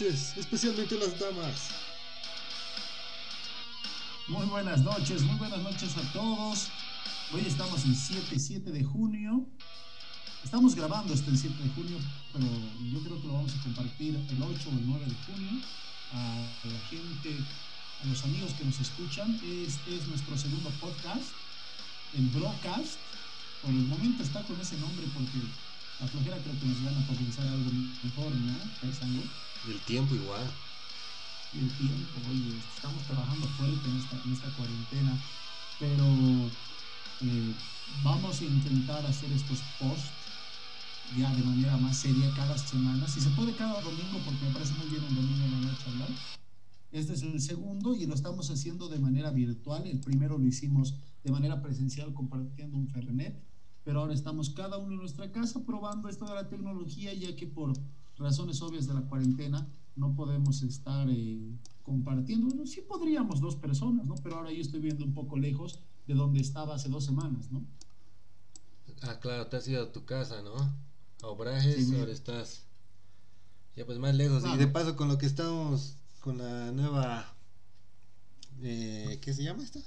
noches, especialmente las damas. Muy buenas noches, muy buenas noches a todos. Hoy estamos en 7, 7 de junio. Estamos grabando este 7 de junio, pero yo creo que lo vamos a compartir el 8 o el 9 de junio a la gente, a los amigos que nos escuchan. Este es nuestro segundo podcast, el broadcast. Por el momento está con ese nombre porque la flojera creo que nos gana para pensar algo mejor, ¿no? Pensando. Y el tiempo igual. El tiempo, oye, estamos trabajando fuerte en esta, en esta cuarentena, pero eh, vamos a intentar hacer estos posts ya de manera más seria cada semana. Si se puede cada domingo, porque me parece muy bien un domingo en la noche hablar. Este es el segundo y lo estamos haciendo de manera virtual. El primero lo hicimos de manera presencial compartiendo un Fernet pero ahora estamos cada uno en nuestra casa probando esto de la tecnología, ya que por razones obvias de la cuarentena no podemos estar eh, compartiendo. Bueno, sí podríamos dos personas, ¿no? Pero ahora yo estoy viendo un poco lejos de donde estaba hace dos semanas, ¿no? Ah, claro, te has ido a tu casa, ¿no? A Obrajes, ahora estás ya pues más lejos. Y de paso con lo que estamos, con la nueva, eh, ¿qué se llama esta?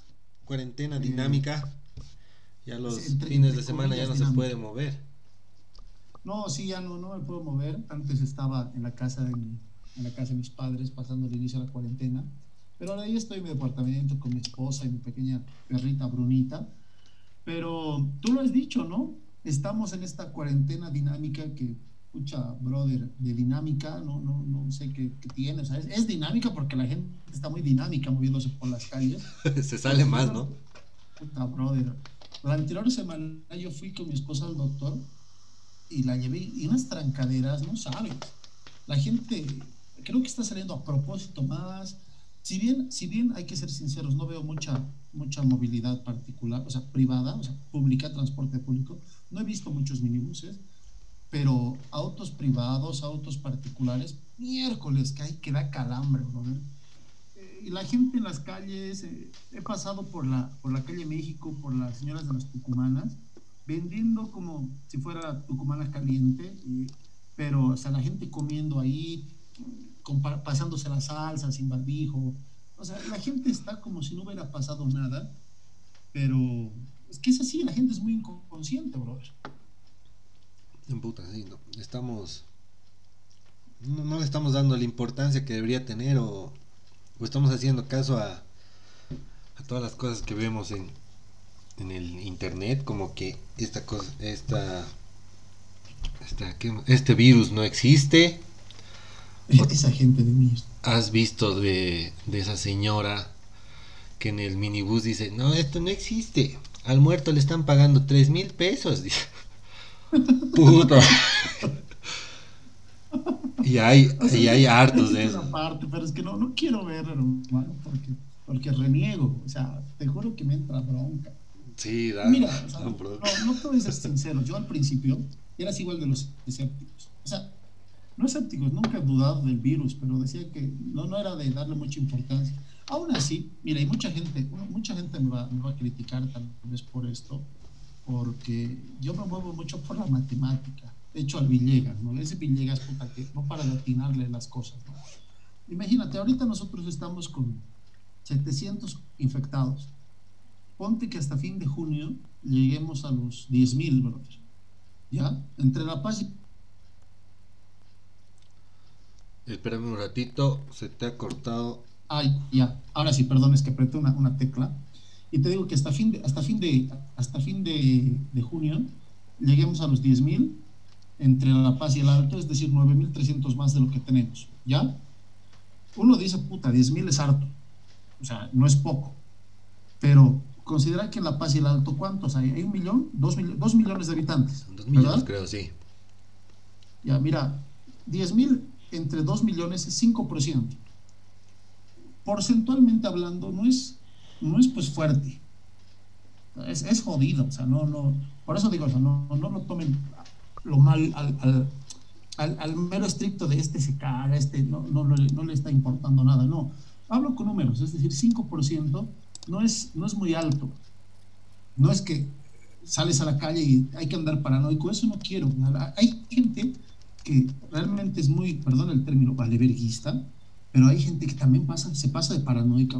Cuarentena eh, dinámica. Ya los fines de semana ya no se puede mover. No, sí, ya no, no me puedo mover. Antes estaba en la casa de en la casa de mis padres pasando el inicio de la cuarentena. Pero ahora ya estoy en mi departamento con mi esposa y mi pequeña perrita Brunita. Pero tú lo has dicho, ¿no? Estamos en esta cuarentena dinámica que, escucha, brother, de dinámica, no, no, no sé qué, qué tiene. es, es, dinámica porque la gente está muy dinámica moviéndose por las calles. Se sale más, ¿no? Puta, brother. La anterior semana yo fui con mi esposa al doctor y la llevé y unas trancaderas, no sabes. La gente creo que está saliendo a propósito más. Si bien, si bien hay que ser sinceros, no veo mucha, mucha movilidad particular, o sea, privada, o sea, pública, transporte público. No he visto muchos minibuses, pero autos privados, autos particulares, miércoles que hay que da calambre, ¿no? y la gente en las calles, eh, he pasado por la, por la calle México, por las señoras de las tucumanas, vendiendo como si fuera tucumana caliente, pero o sea, la gente comiendo ahí, pasándose la salsa sin barbijo, o sea, la gente está como si no hubiera pasado nada, pero es que es así, la gente es muy inconsciente, brother. En puta, sí, no, estamos, no, le estamos dando la importancia que debería tener o pues estamos haciendo caso a, a todas las cosas que vemos en, en el internet, como que esta cosa, esta, esta este virus no existe. Esa gente de mí. Has visto de, de esa señora que en el minibús dice, no, esto no existe. Al muerto le están pagando tres mil pesos. Puta. Y hay, y hay hartos de eso. Parte, pero es que no, no quiero ver, hermano, porque, porque reniego. O sea, te juro que me entra bronca. Sí, da, Mira, no, no te voy a ser sincero. Yo al principio eras igual de los escépticos. O sea, no escépticos, nunca he dudado del virus, pero decía que no, no era de darle mucha importancia. Aún así, mira, y mucha gente, mucha gente me va, me va a criticar tal vez por esto, porque yo me muevo mucho por la matemática hecho al Villegas, ¿no? Ese Villegas, puta, que no para de atinarle las cosas, ¿no? Imagínate, ahorita nosotros estamos con 700 infectados. Ponte que hasta fin de junio lleguemos a los 10.000, brother. ¿Ya? Entre La Paz y... Espérame un ratito, se te ha cortado. Ay, ya. Ahora sí, perdón, es que apreté una, una tecla. Y te digo que hasta fin de, hasta fin de, hasta fin de, de junio lleguemos a los 10.000 entre La Paz y el Alto, es decir, 9.300 más de lo que tenemos, ¿ya? Uno dice, puta, 10.000 es harto, o sea, no es poco, pero considera que La Paz y el Alto, ¿cuántos hay? ¿Hay un millón? ¿Dos, millones de habitantes? Dos millones, creo, sí. Ya, mira, 10.000 entre 2 millones es 5%. Porcentualmente hablando, no es, no es pues fuerte. Es, es jodido, o sea, no, no, por eso digo, o sea, no, no lo tomen lo mal al, al, al, mero estricto de este se caga, este no, no, no, le está importando nada, no. hablo con números, es decir, 5% no es, no es muy alto. No es que sales a la calle y hay que andar paranoico, eso no quiero. Hay gente que realmente es muy, perdón el término, valeverguista, pero hay gente que también pasa, se pasa de paranoica,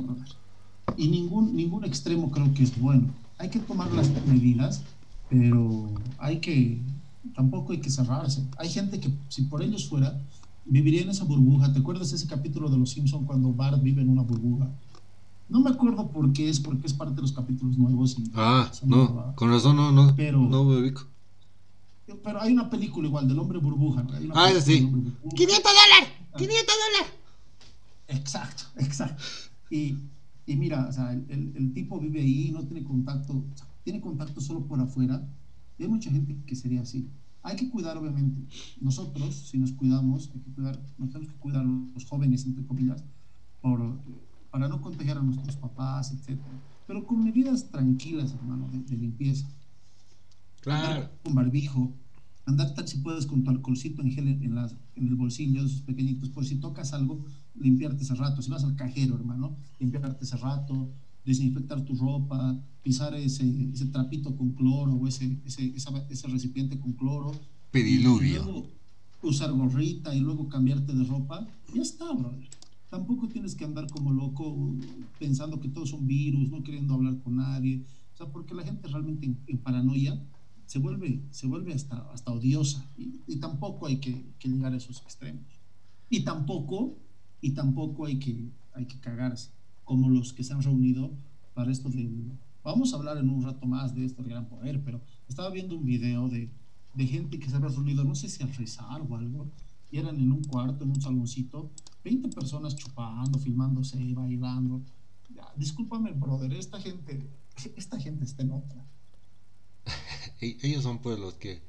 Y ningún, ningún extremo creo que es bueno. Hay que tomar las medidas, pero hay que, tampoco hay que cerrarse. Hay gente que, si por ellos fuera, viviría en esa burbuja. ¿Te acuerdas ese capítulo de Los Simpson cuando Bart vive en una burbuja? No me acuerdo por qué es, porque es parte de los capítulos nuevos. ah, no, con razón no, no, pero, no me ubico. Pero hay una película igual del hombre burbuja. ah, sí. 500 dólares, 500 dólares. Exacto, exacto. Y, y mira, o sea, el, el, tipo vive ahí, no tiene contacto, tiene contacto solo por afuera. Y hay mucha gente que sería así. Hay que cuidar, obviamente. Nosotros, si nos cuidamos, hay que cuidar, nos tenemos que cuidar los jóvenes, entre comillas, por para no contagiar a nuestros papás, etc. Pero con medidas tranquilas, hermano, de, limpieza. Claro. con barbijo, andar tal si puedes con tu alcoholcito en gel en, las, en el bolsillo, esos pequeñitos, por si tocas algo, limpiarte ese rato. Si vas al cajero, hermano, limpiarte ese rato, desinfectar tu ropa, pisar ese, ese trapito con cloro o ese, ese, ese recipiente con cloro. Pediluvio. usar gorrita y luego cambiarte de ropa. Ya está, brother tampoco tienes que andar como loco pensando que todos son virus, no queriendo hablar con nadie. O sea, porque la gente realmente en, paranoia se vuelve, se vuelve hasta, hasta odiosa y, tampoco hay que, llegar a esos extremos. Y tampoco, y tampoco hay que, hay que cagarse, como los que se han reunido para esto de... Vamos a hablar en un rato más de esto del gran poder, pero estaba viendo un video de, de gente que se había reunido, no sé si a rezar o algo, y eran en un cuarto, en un saloncito, 20 personas chupando, filmándose, bailando. Ya, discúlpame, brother, esta gente, esta gente está en otra. Ellos son pues los que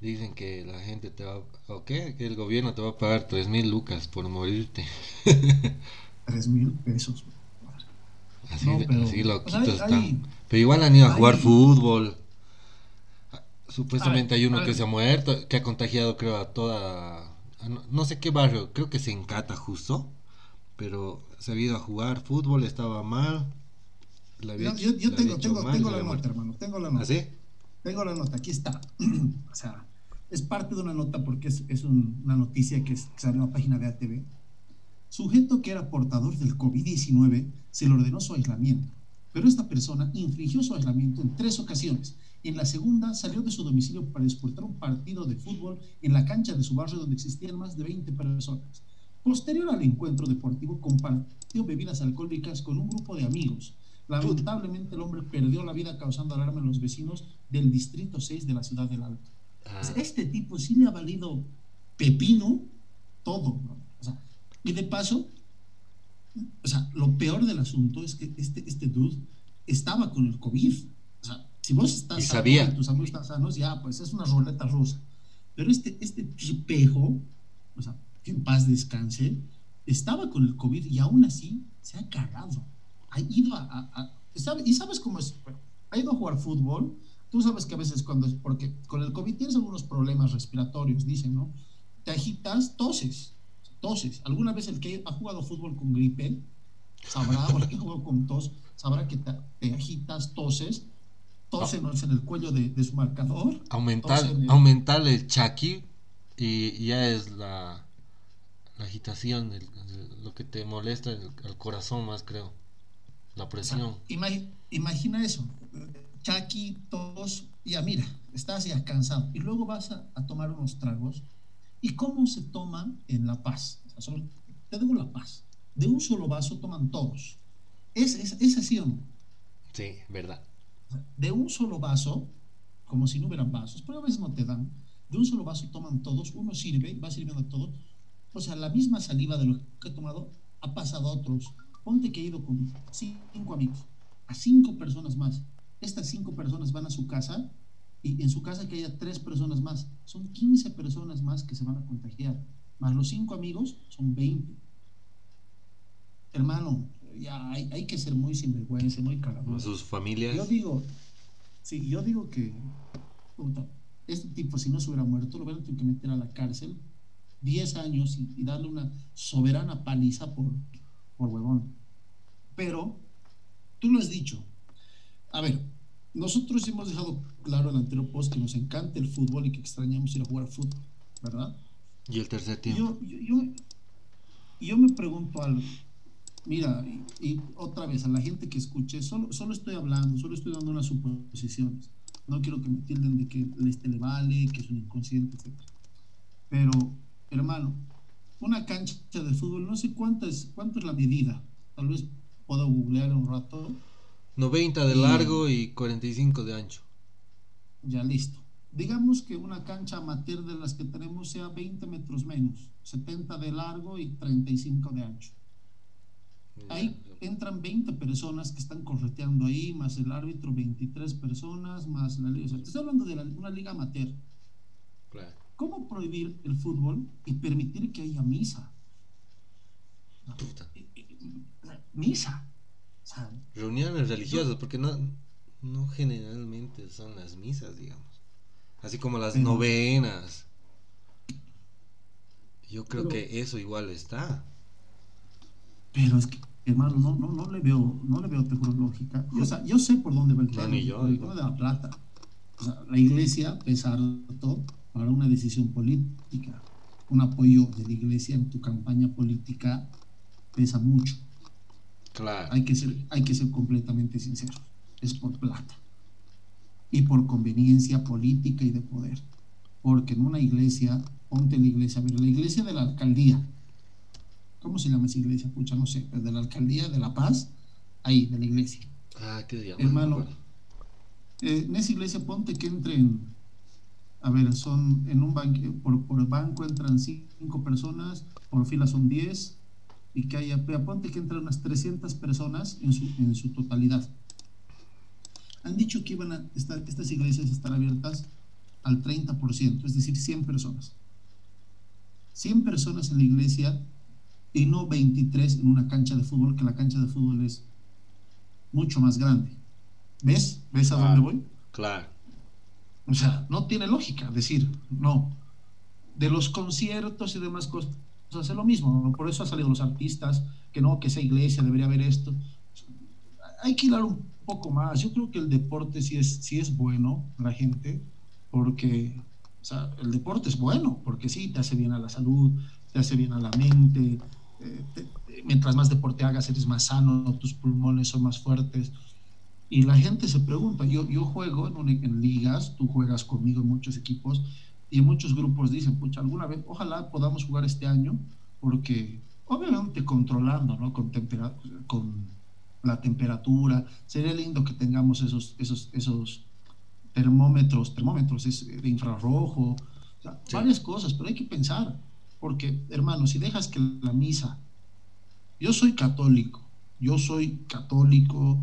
dicen que la gente te va, o qué, que el gobierno te va a pagar 3 mil lucas por morirte. 3 mil pesos. Así, así loquitos están. Pero igual han ido a jugar fútbol. Supuestamente hay uno que se ha muerto, que ha contagiado creo a toda no, sé qué barrio, creo que se encata justo, pero se ha ido a jugar fútbol, estaba mal. yo, tengo, tengo, la nota, hermano, tengo la nota. ¿Ah, tengo la nota, aquí está. o sea, es parte de una nota porque es, es una noticia que, sale en la página de ATV. Sujeto que era portador del COVID-19 se le ordenó su aislamiento, pero esta persona infringió su aislamiento en tres ocasiones en la segunda salió de su domicilio para disputar un partido de fútbol en la cancha de su barrio donde existían más de 20 personas. Posterior al encuentro deportivo compartió bebidas alcohólicas con un grupo de amigos. Lamentablemente el hombre perdió la vida causando alarma en los vecinos del distrito 6 de la ciudad del Alto. Ah. Este tipo sí le ha valido pepino todo. y de paso, o sea, lo peor del asunto es que este, este dude estaba con el COVID. Si vos estás sano y tus amigos están sanos, ya, pues es una ruleta rusa. Pero este, este tipejo, o sea, que en paz descanse, estaba con el COVID y aún así se ha cagado. Ha ido a. y sabes cómo es. ha ido a jugar fútbol. Tú sabes que a veces cuando. Porque con el COVID tienes algunos problemas respiratorios, dicen, ¿no? Te agitas, toses. Toses. Alguna vez el que ha jugado fútbol con gripe sabrá, o el que jugado con tos, sabrá que te agitas, toses tósenos en el cuello de, su marcador. Aumentar, el... aumentar el chaki y ya es la, la agitación, lo que te molesta el, corazón más, creo. La presión. imagina eso. Chaki, tos, ya mira, estás ya cansado. Y luego vas a, tomar unos tragos. ¿Y cómo se toma en La Paz? te digo La Paz. De un solo vaso toman todos. ¿Es, es, es así o no? Sí, verdad de un solo vaso, como si no hubieran vasos, pero a veces no te dan, de un solo vaso toman todos, uno sirve, va sirviendo a todos, o sea, la misma saliva de lo que he tomado ha pasado a otros. Ponte que he ido con cinco amigos, a cinco personas más. Estas cinco personas van a su casa y en su casa que haya tres personas más. Son 15 personas más que se van a contagiar. Más los cinco amigos son 20. Hermano, ya hay, que ser muy sinvergüenza, muy cagado. Sus familias. Yo digo, sí, yo digo que este tipo, si no se hubiera muerto, lo hubieran tenido que meter a la cárcel 10 años y, darle una soberana paliza por, por huevón. Pero tú lo has dicho. A ver, nosotros hemos dejado claro en el anterior post que nos encanta el fútbol y que extrañamos ir a jugar fútbol, ¿verdad? Y el tercer tiempo. Yo, yo, yo, me pregunto algo. Mira, y, otra vez, a la gente que escuche, solo, solo estoy hablando, solo estoy dando unas suposiciones. No quiero que me tilden de que este le vale, que es un inconsciente, etc. Pero, hermano, una cancha de fútbol, no sé cuánto es, cuánto es la medida. Tal vez puedo googlear un rato 90 de largo y 45 de ancho. Ya listo. Digamos que una cancha amateur de las que tenemos sea 20 metros menos, 70 de largo y 35 de ancho. Ahí entran 20 personas que están correteando ahí, más el árbitro 23 personas, más la liga. O sea, te estoy hablando de una liga amateur. Claro. ¿Cómo prohibir el fútbol y permitir que haya misa? Misa. Reuniones religiosas, porque no, no generalmente son las misas, digamos. Así como las novenas. Yo creo que eso igual está. Pero es que, hermano, no, no, no le veo, no le veo lógica. Yo, o sea, yo sé por dónde va el tema. yo, de la plata. O sea, la iglesia pesa todo para una decisión política. Un apoyo de la iglesia en tu campaña política pesa mucho. Hay que ser, hay que ser completamente sincero. Es por plata. Y por conveniencia política y de poder. Porque en una iglesia, ponte la iglesia, a ver, la iglesia de la alcaldía. ¿Cómo se llama esa iglesia? Pucha, no sé, de la alcaldía de La Paz, ahí, de la iglesia. Ah, qué llama. Hermano, eh, en esa iglesia ponte que entren, a ver, son en un banco, por, por banco entran cinco personas, por fila son diez, y que haya, ponte que entran unas 300 personas en su, en su totalidad. Han dicho que iban a estar, estas iglesias estar abiertas al 30%, es decir, 100 personas. 100 personas en la iglesia y no 23 en una cancha de fútbol, que la cancha de fútbol es mucho más grande. ¿Ves? ¿Ves a dónde voy? Claro. O sea, no tiene lógica decir, no. De los conciertos y demás cosas, hace lo mismo. Por eso han salido los artistas, que no, que esa iglesia debería haber esto. Hay que hilar un poco más. Yo creo que el deporte sí es, sí es bueno la gente, porque el deporte es bueno, porque sí, te hace bien a la salud, te hace bien a la mente. Mientras más deporte hagas, eres más sano, tus pulmones son más fuertes. Y la gente se pregunta, yo, yo juego en, en ligas, tú juegas conmigo en muchos equipos, y muchos grupos dicen, pucha, alguna vez, ojalá podamos jugar este año, porque obviamente controlando, ¿no? Con, con la temperatura, sería lindo que tengamos esos, esos, esos termómetros, termómetros de infrarrojo, varias cosas, pero hay que pensar, porque hermano, si dejas que la misa, yo soy católico, yo soy católico,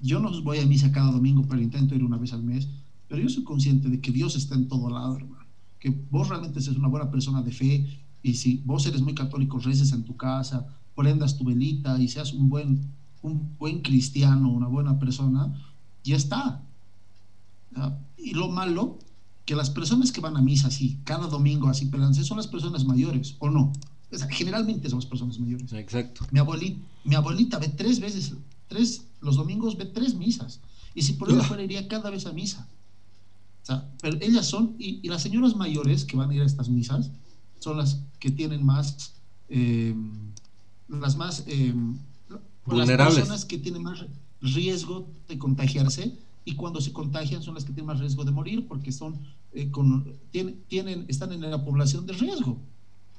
yo no voy a misa cada domingo, pero intento ir una vez al mes, pero yo soy consciente de que Dios está en todo lado, hermano que vos realmente seas una buena persona de fe y si vos eres muy católico, reces en tu casa, prendas tu velita y seas un buen, un buen cristiano, una buena persona, ya está. Y lo malo, que las personas que van a misa así, cada domingo así, son las personas mayores, ¿o no? generalmente son las personas mayores. Exacto. Mi abuelita, mi abuelita ve tres veces, tres, los domingos ve tres misas. Y si por ella fuera, iría cada vez a misa pero ellas son, y, las señoras mayores que van a ir a estas misas, son las que tienen más, eh, las más, eh, Vulnerables. las personas que tienen más riesgo de contagiarse y cuando se contagian son las que tienen más riesgo de morir porque son, eh, con, tienen, tienen, están en la población de riesgo.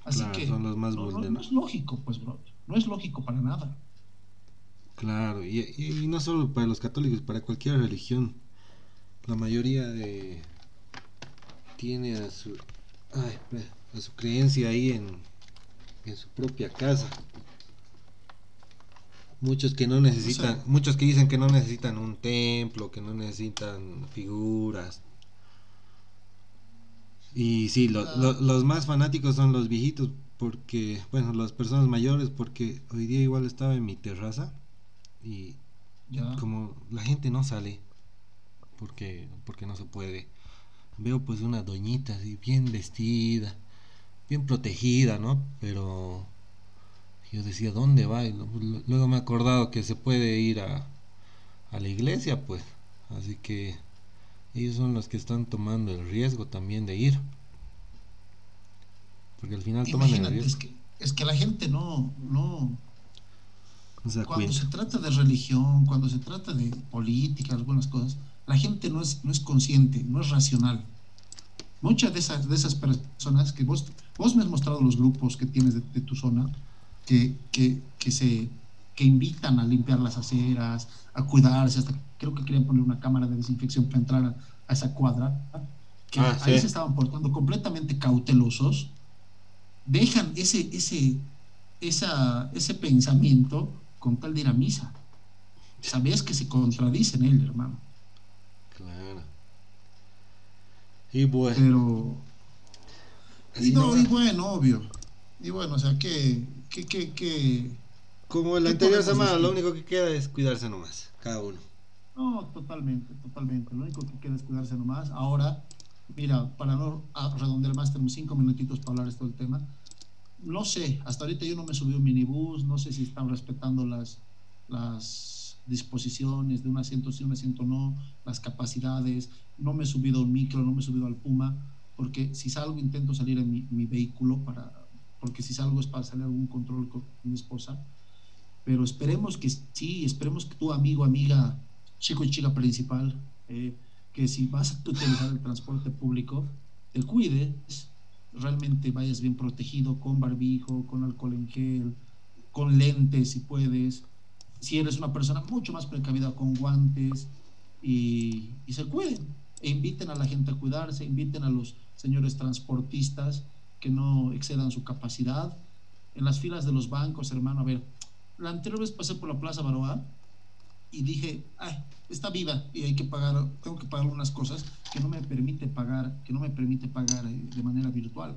Así que son los más no, no, es lógico, pues, bro. No es lógico para nada. Claro, y, y, no solo para los católicos, para cualquier religión la mayoría de tiene a su a su creencia ahí en, en su propia casa muchos que no necesitan muchos que dicen que no necesitan un templo que no necesitan figuras y sí ah. los más fanáticos son los viejitos porque bueno las personas mayores porque hoy día igual estaba en mi terraza y como la gente no sale porque, porque no se puede. Veo pues una doñita así bien vestida, bien protegida, ¿no? Pero Yo decía, ¿dónde va? Y luego me he acordado que se puede ir a, a la iglesia, pues. Así que ellos son los que están tomando el riesgo también de ir. Porque al final toman el riesgo. Es que, es que la gente no, no, cuando se trata de religión, cuando se trata de política, algunas cosas, la gente no es, no es consciente, no es racional. Muchas de esas, de esas personas que vos, vos me has mostrado los grupos que tienes de, tu zona, que, que, que, se, que invitan a limpiar las aceras, a cuidarse, hasta creo que querían poner una cámara de desinfección para entrar a, esa cuadra, que ah, ahí se estaban portando completamente cautelosos, dejan ese, ese, esa, ese pensamiento con tal de ir a misa. Sabes que se contradice en él, hermano. Claro. Y bueno. Pero. Y, no, y bueno, obvio. Y bueno, o sea, que. que, que, que Como el anterior semana, lo único que queda es cuidarse nomás, cada uno. No, totalmente, totalmente. Lo único que queda es cuidarse nomás. Ahora, mira, para no redondear más, tenemos cinco minutitos para hablar de todo el tema no sé, hasta ahorita yo no me subí un minibús, no sé si están respetando las, las disposiciones de un asiento sí, un asiento no, las capacidades, no me he subido a un micro, no me he subido al Puma, porque si salgo intento salir en mi, vehículo, para, porque si salgo es para salir a algún control con mi esposa, pero esperemos que sí, esperemos que tu amigo, amiga, chico y chica principal, eh, que si vas a utilizar el transporte público, te cuides, realmente vayas bien protegido con barbijo, con alcohol en gel, con lentes si puedes. Si eres una persona mucho más precavida con guantes y, se cuiden. E inviten a la gente a cuidarse, inviten a los señores transportistas que no excedan su capacidad. En las filas de los bancos, hermano, a ver, la anterior vez pasé por la Plaza Baroa y dije, ay, está viva y hay que pagar, tengo que pagar unas cosas que no me permite pagar, que no me permite pagar eh, de manera virtual.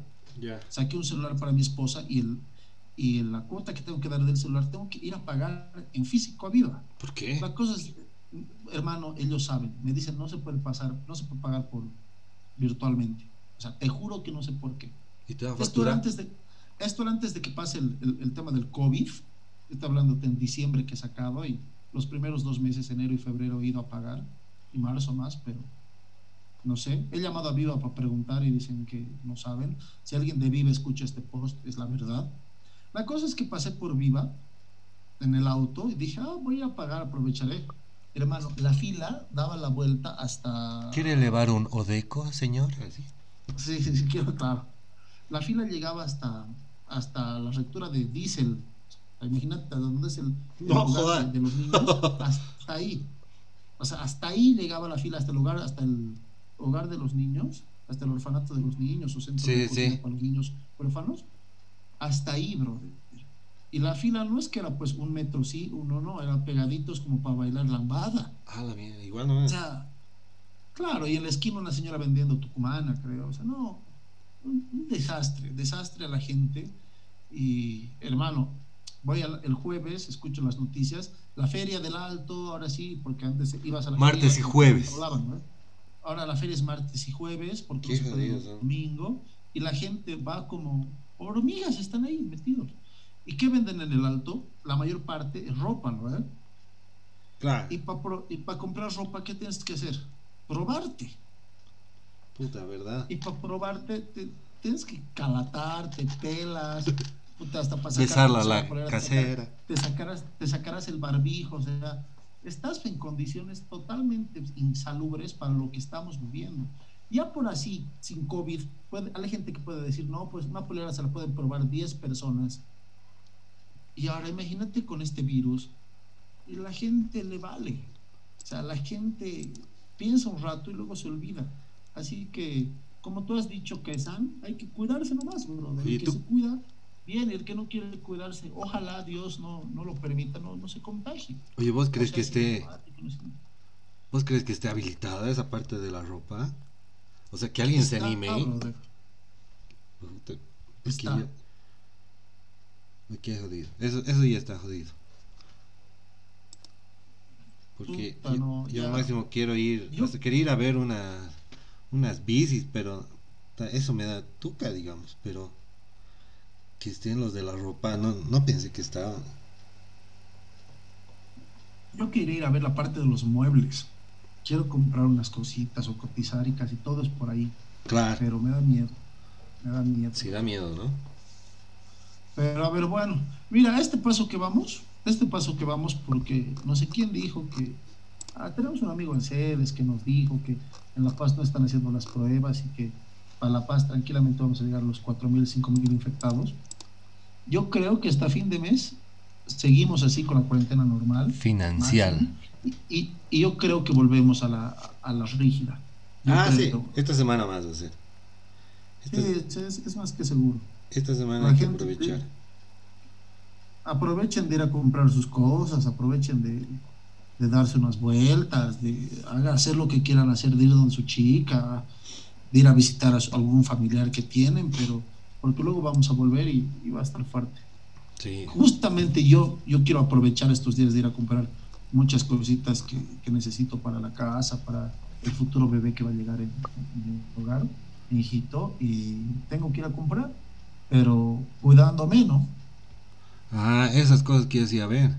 Saqué un celular para mi esposa y el y la cuota que tengo que dar del celular tengo que ir a pagar en físico a viva. ¿Por qué? La cosa es, hermano, ellos saben, me dicen no se puede pasar, no se puede pagar por virtualmente. O sea, te juro que no sé por qué. ¿Y te da esto era antes de, esto antes de que pase el, el, tema del COVID. Estoy hablando de en diciembre que he sacado y los primeros dos meses, enero y febrero, he ido a pagar, y marzo más, pero no sé. He llamado a Viva para preguntar y dicen que no saben. Si alguien de Viva escucha este post, es la verdad. La cosa es que pasé por Viva en el auto y dije, ah, voy a pagar, aprovecharé. Hermano, la fila daba la vuelta hasta... ¿Quiere elevar un Odeco, señor? Sí, sí, sí, quiero, claro. La fila llegaba hasta, hasta la rectura de Diesel, Imagínate dónde es el, lugar de, los niños, hasta ahí. O sea, hasta ahí llegaba la fila, hasta el lugar, hasta el hogar de los niños, hasta el orfanato de los niños, o centro de para los niños huérfanos. Hasta ahí, brother. Y la fila no es que era pues un metro sí, uno no, eran pegaditos como para bailar lambada. Ah, la mía, igual no es. O sea, claro, y en la esquina una señora vendiendo tucumana, creo. O sea, no, un desastre, desastre a la gente. Y hermano, voy el jueves, escucho las noticias, la feria del Alto, ahora sí, porque antes ibas a la Martes y jueves. Ahora la feria es martes y jueves, porque es domingo, y la gente va como hormigas, están ahí metidos. ¿Y qué venden en el Alto? La mayor parte es ropa, ¿no? Eh? Claro. Y para comprar ropa, ¿qué tienes que hacer? Probarte. Puta, ¿verdad? Y para probarte, tienes que calatarte, pelas. Hasta para Besarla la casera. Te sacarás, te el barbijo, o sea, estás en condiciones totalmente insalubres para lo que estamos viviendo. Ya por así, sin COVID, puede, hay gente que puede decir, no, pues una polera se la pueden probar 10 personas. Y ahora imagínate con este virus, y la gente le vale. O sea, la gente piensa un rato y luego se olvida. Así que, como tú has dicho, que San, hay que cuidarse nomás, brother. El que se cuida bien, el que no quiere cuidarse, ojalá Dios no, no lo permita, no, no se contagie. Oye, ¿vos crees que esté... ¿Vos crees que esté habilitada esa parte de la ropa? O sea, que alguien se anime. Está. Aquí jodido. Eso, eso ya está jodido. Porque yo, máximo quiero ir, yo, quería ir a ver una, unas bicis, pero eso me da tuca, digamos, pero que estén los de la ropa, no, no pensé que estaban. Yo quería ir a ver la parte de los muebles. Quiero comprar unas cositas o cotizar y casi todo es por ahí. Claro. Pero me da miedo. Me da miedo. Sí, da miedo, ¿no? Pero a ver, bueno, mira, este paso que vamos, este paso que vamos, porque no sé quién dijo que. Ah, tenemos un amigo en Cedes que nos dijo que en La Paz no están haciendo las pruebas y que para La Paz tranquilamente vamos a llegar a los 4.000, 5.000 infectados. Yo creo que hasta fin de mes seguimos así con la cuarentena normal. Financial. Y, y, yo creo que volvemos a la, a la rígida. ah, sí, esta semana más va a ser. sí, es, más que seguro. Esta semana hay que aprovechar. Aprovechen de ir a comprar sus cosas, aprovechen de, de darse unas vueltas, de hacer lo que quieran hacer, de ir donde su chica, de ir a visitar a algún familiar que tienen, pero porque luego vamos a volver y, va a estar fuerte. Sí. Justamente yo, yo quiero aprovechar estos días de ir a comprar muchas cositas que, necesito para la casa, para el futuro bebé que va a llegar en, mi hogar, mi hijito, y tengo que ir a comprar, pero cuidándome, ¿no? Ah, esas cosas quiero ir a ver.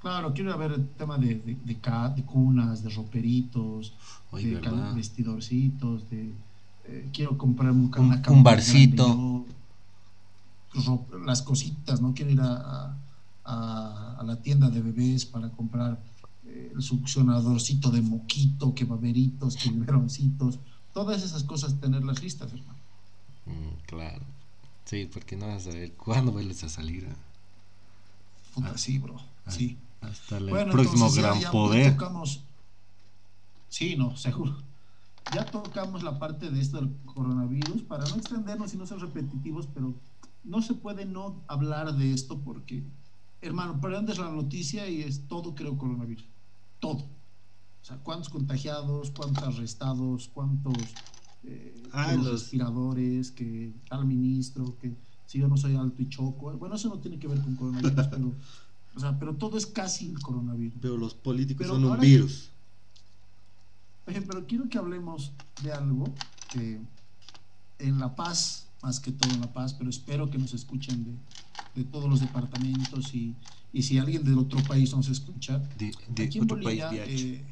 Claro, quiero ir a ver el tema de, de, de, cunas, de roperitos, de vestidorcitos, de eh, quiero comprar un, un barcito. las cositas, ¿no? Quiero ir a, a, la tienda de bebés para comprar eh, el succionadorcito de moquito, que baberitos, que biberoncitos, todas esas cosas, tenerlas listas, hermano. Mm, claro. Sí, porque no vas a ver cuándo vuelves a salir. ¿eh? Puta, sí, bro. Ah, sí. Hasta el próximo gran poder. Sí, no, seguro ya tocamos la parte de esto del coronavirus, para no extendernos y no ser repetitivos, pero no se puede no hablar de esto porque, hermano, prendes la noticia y es todo, creo, coronavirus. Todo. O sea, cuántos contagiados, cuántos arrestados, cuántos eh, ah, los respiradores, que tal ministro, que si yo no soy alto y choco. Bueno, eso no tiene que ver con coronavirus, pero, o sea, pero todo es casi el coronavirus. Pero los políticos son un virus pero quiero que hablemos de algo que en La Paz, más que todo en La Paz, pero espero que nos escuchen de, de todos los departamentos y, y, si alguien del otro país nos escucha. De, de aquí en Bolivia eh,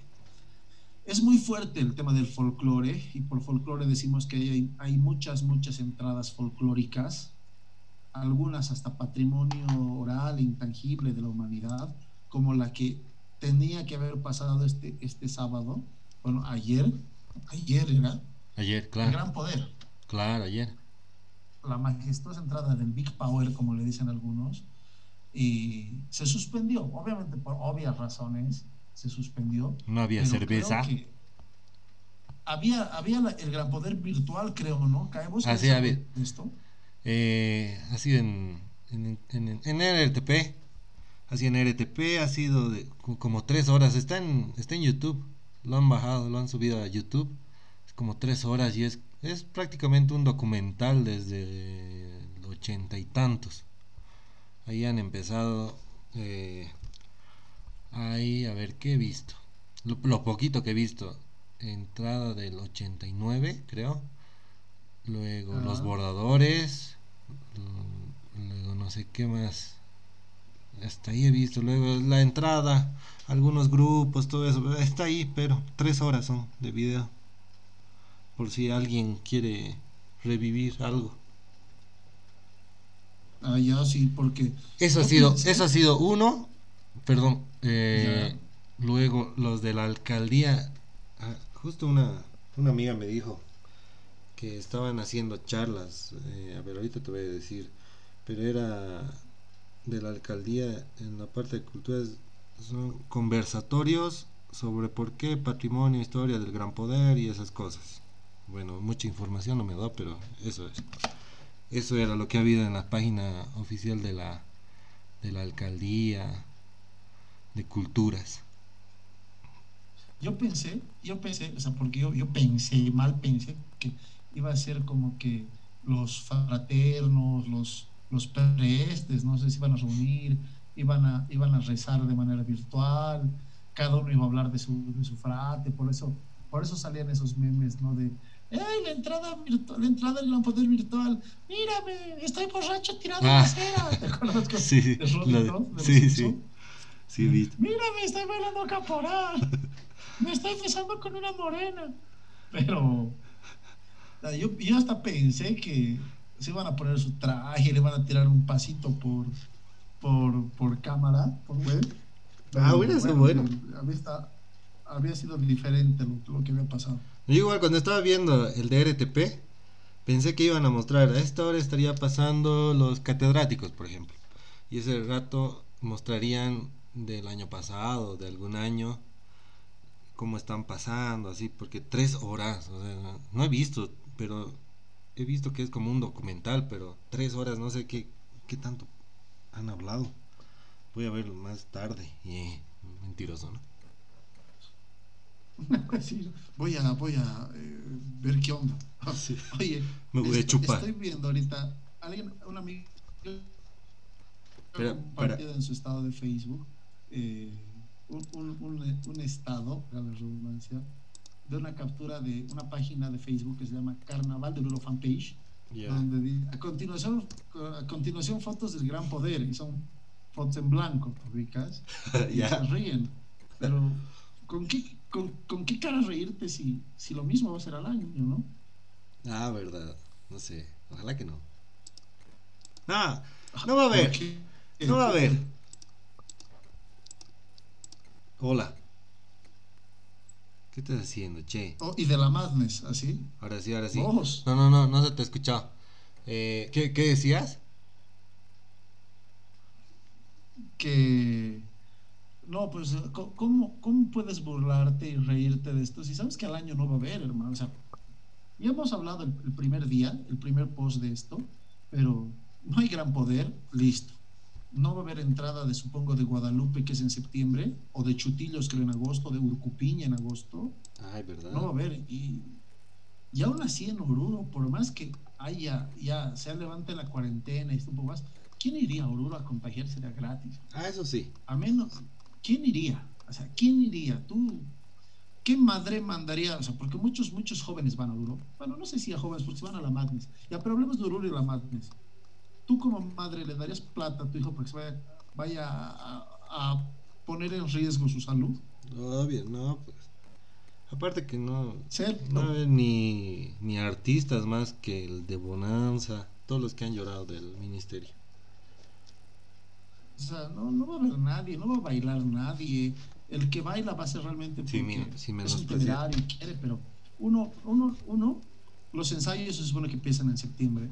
es muy fuerte el tema del folclore y por folclore decimos que hay, hay muchas, muchas entradas folclóricas, algunas hasta patrimonio oral e intangible de la humanidad, como la que tenía que haber pasado este, este sábado bueno, ayer, ayer era. Ayer, claro. El gran poder. Claro, ayer. La majestuosa entrada del Big Power, como le dicen algunos, y se suspendió, obviamente por obvias razones, se suspendió. No había cerveza. había había el gran poder virtual, creo, ¿no? ¿Caemos Así había. esto? Eh, ha sido en, en, en, en RTP. Así en RTP ha sido de, como tres horas. Está en, está en YouTube lo han bajado, lo han subido a YouTube. Es como tres horas y es, es prácticamente un documental desde el ochenta y tantos. Ahí han empezado. Eh, ahí, a ver, ¿qué he visto? Lo, poquito que he visto. Entrada del 89, creo. Luego los bordadores. Luego no sé qué más. Hasta ahí he visto. Luego la entrada algunos grupos, todo eso. Está ahí, pero tres horas son de video. Por si alguien quiere revivir algo. Ah, ya sí, porque. Eso ha sido, eso ha sido uno. Perdón. Eh, luego los de la alcaldía. Ah, justo una, una amiga me dijo que estaban haciendo charlas. Eh, a ver, ahorita te voy a decir. Pero era de la alcaldía en la parte de culturas son conversatorios sobre por qué patrimonio, historia del gran poder y esas cosas. Bueno, mucha información no me da, pero eso es. Eso era lo que ha habido en la página oficial de la, de la alcaldía de culturas. Yo pensé, yo pensé, o sea, porque yo, yo pensé, mal pensé, que iba a ser como que los fraternos, los, los prestes, no sé si iban a reunir, iban a, iban a rezar de manera virtual, cada uno iba a hablar de su, de su frate, por eso, por eso salían esos memes, ¿no? De ¡Ey, la entrada virtual, la entrada del poder virtual! ¡Mírame! ¡Estoy borracho tirado en la acera! ¿Te conozco? Sí, lo, sí, sí. Sí, viste. ¡Mírame! ¡Estoy bailando caporal! ¡Me estoy besando con una morena! Pero yo, yo hasta pensé que se iban a poner su traje, le van a tirar un pasito por, por, por cámara, por web. ah, bueno, bueno. bueno. Había, había, sido diferente lo, lo, que había pasado. Yo igual cuando estaba viendo el de RTP, pensé que iban a mostrar, a esta hora estaría pasando los catedráticos, por ejemplo. Y ese rato mostrarían del año pasado, de algún año, cómo están pasando, así, porque tres horas, o sea, no he visto, pero he visto que es como un documental, pero tres horas, no sé qué, qué tanto han hablado. Voy a verlo más tarde. Y mentiroso, ¿no? voy a, voy a eh, ver qué onda. Oye, me voy a chupar. Estoy viendo ahorita, alguien, un amigo compartido en su estado de Facebook eh, un, un, un, estado, a la redundancia, de una captura de una página de Facebook que se llama Carnaval de Oruro Fanpage, donde a continuación, a continuación fotos del gran poder, y son fotos en blanco, ricas, y se ríen. Pero, ¿con qué, con, con, qué cara reírte si, si lo mismo va a ser al año, no? Ah, verdad, no sé, ojalá que no. Ah, no va a haber, no va a haber. Hola. ¿Qué estás haciendo, che? Oh, y de la Madness, ¿así? Ahora sí, ahora sí. No, no, no, no se te ha escuchado. Eh, ¿qué, ¿Qué decías? Que... No, pues, ¿cómo, ¿cómo puedes burlarte y reírte de esto si sabes que al año no va a haber, hermano? O sea, ya hemos hablado el primer día, el primer post de esto, pero no hay gran poder, listo no va a haber entrada de, supongo, de Guadalupe, que es en septiembre, o de Chutillos, creo, en agosto, de Urcupiña en agosto. Ay, ¿verdad? No va a haber. Y, y aún así en Oruro, por más que haya, ya se levante la cuarentena y un poco más, ¿quién iría a Oruro a contagiarse de gratis? Ah, eso sí. A menos, ¿quién iría? O sea, ¿quién iría? Tú, ¿qué madre mandaría? O sea, porque muchos, muchos jóvenes van a Oruro. Bueno, no sé si a jóvenes, porque van a la Madness. Ya, pero hablemos de Oruro y la Madness tú como madre le darías plata a tu hijo para que vaya, vaya a, poner en riesgo su salud? Obvio, no, pues. Aparte que no, no hay ni, ni artistas más que el de Bonanza, todos los que han llorado del ministerio. O sea, no, no va a haber nadie, no va a bailar nadie. El que baila va a ser realmente sí, mira, es un y quiere, pero uno, uno, uno, los ensayos se supone que empiezan en septiembre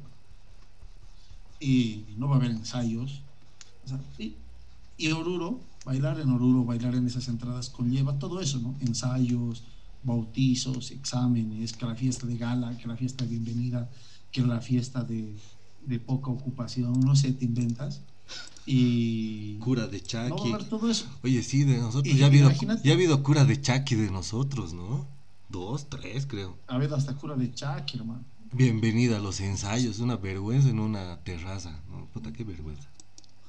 y no va a haber ensayos. y, Oruro, bailar en Oruro, bailar en esas entradas conlleva todo eso, ¿no? Ensayos, bautizos, exámenes, que la fiesta de gala, que la fiesta de bienvenida, que la fiesta de, de poca ocupación, no sé, te inventas. Y. Cura de Chaki. No todo eso. Oye, sí, de nosotros ya ha, habido, ya ha habido cura de Chaki de nosotros, ¿no? Dos, tres, creo. Ha habido hasta cura de Chaki, hermano. Bienvenida a los ensayos, una vergüenza en una terraza. No, puta, qué vergüenza.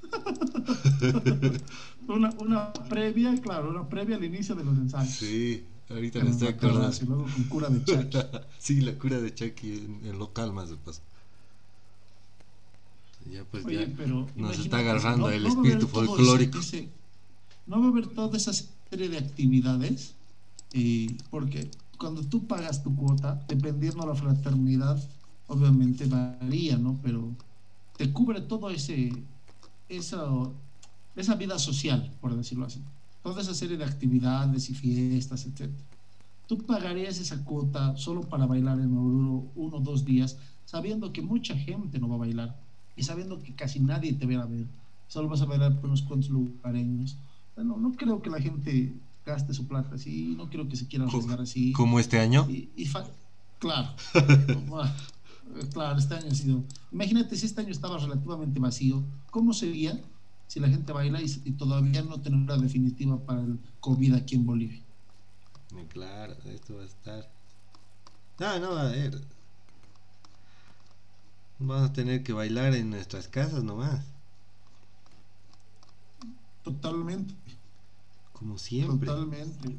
una, una previa, claro, una previa al inicio de los ensayos. Sí, ahorita me estoy acordando. Y luego con cura de Chucky. sí, la cura de Chucky en, el local más de paso. Ya pues ya pero nos está agarrando el espíritu folclórico. no va a haber toda esa serie de actividades y porque cuando tú pagas tu cuota, dependiendo de la fraternidad, obviamente varía, ¿no? Pero te cubre todo ese, esa, esa vida social, por decirlo así. Toda esa serie de actividades y fiestas, etc. Tú pagarías esa cuota solo para bailar en Oruro uno o dos días, sabiendo que mucha gente no va a bailar y sabiendo que casi nadie te va a ver. Solo vas a bailar por unos cuantos lugareños. Bueno, no creo que la gente gaste su plata así, no quiero que se quiera arriesgar así. ¿Como este año? Y, claro, claro, este año ha sido. Imagínate si este año estaba relativamente vacío, ¿cómo sería si la gente baila y, todavía no tendrá definitiva para el COVID aquí en Bolivia? Claro, esto va a estar. No, no va a haber. Vamos a tener que bailar en nuestras casas nomás. Totalmente. Como siempre. Totalmente.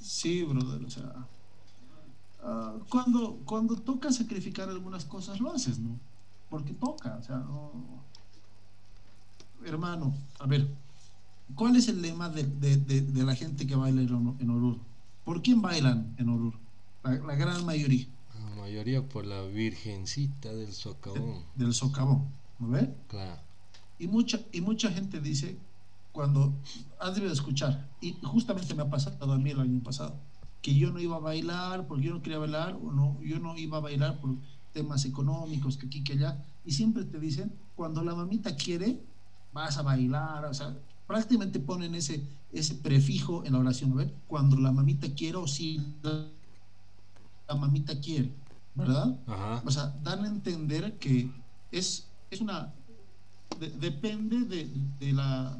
Sí, brother, o sea. ah, cuando, cuando toca sacrificar algunas cosas, lo haces, ¿no? Porque toca, o sea, hermano, a ver, ¿cuál es el lema de, la gente que baila en, Oruro? ¿Por quién bailan en Oruro? La, gran mayoría. La mayoría por la Virgencita del Socavón. del Socavón, ¿no ve? Claro. Y mucha, y mucha gente dice, cuando has debido escuchar, y justamente me ha pasado a mí el año pasado, que yo no iba a bailar porque yo no quería bailar, o no, yo no iba a bailar por temas económicos, que aquí, que allá, y siempre te dicen, cuando la mamita quiere, vas a bailar, o sea, prácticamente ponen ese, ese prefijo en la oración, ¿no? Cuando la mamita quiere o si la, mamita quiere, ¿verdad? O sea, dan a entender que es, es una, depende de, de, la,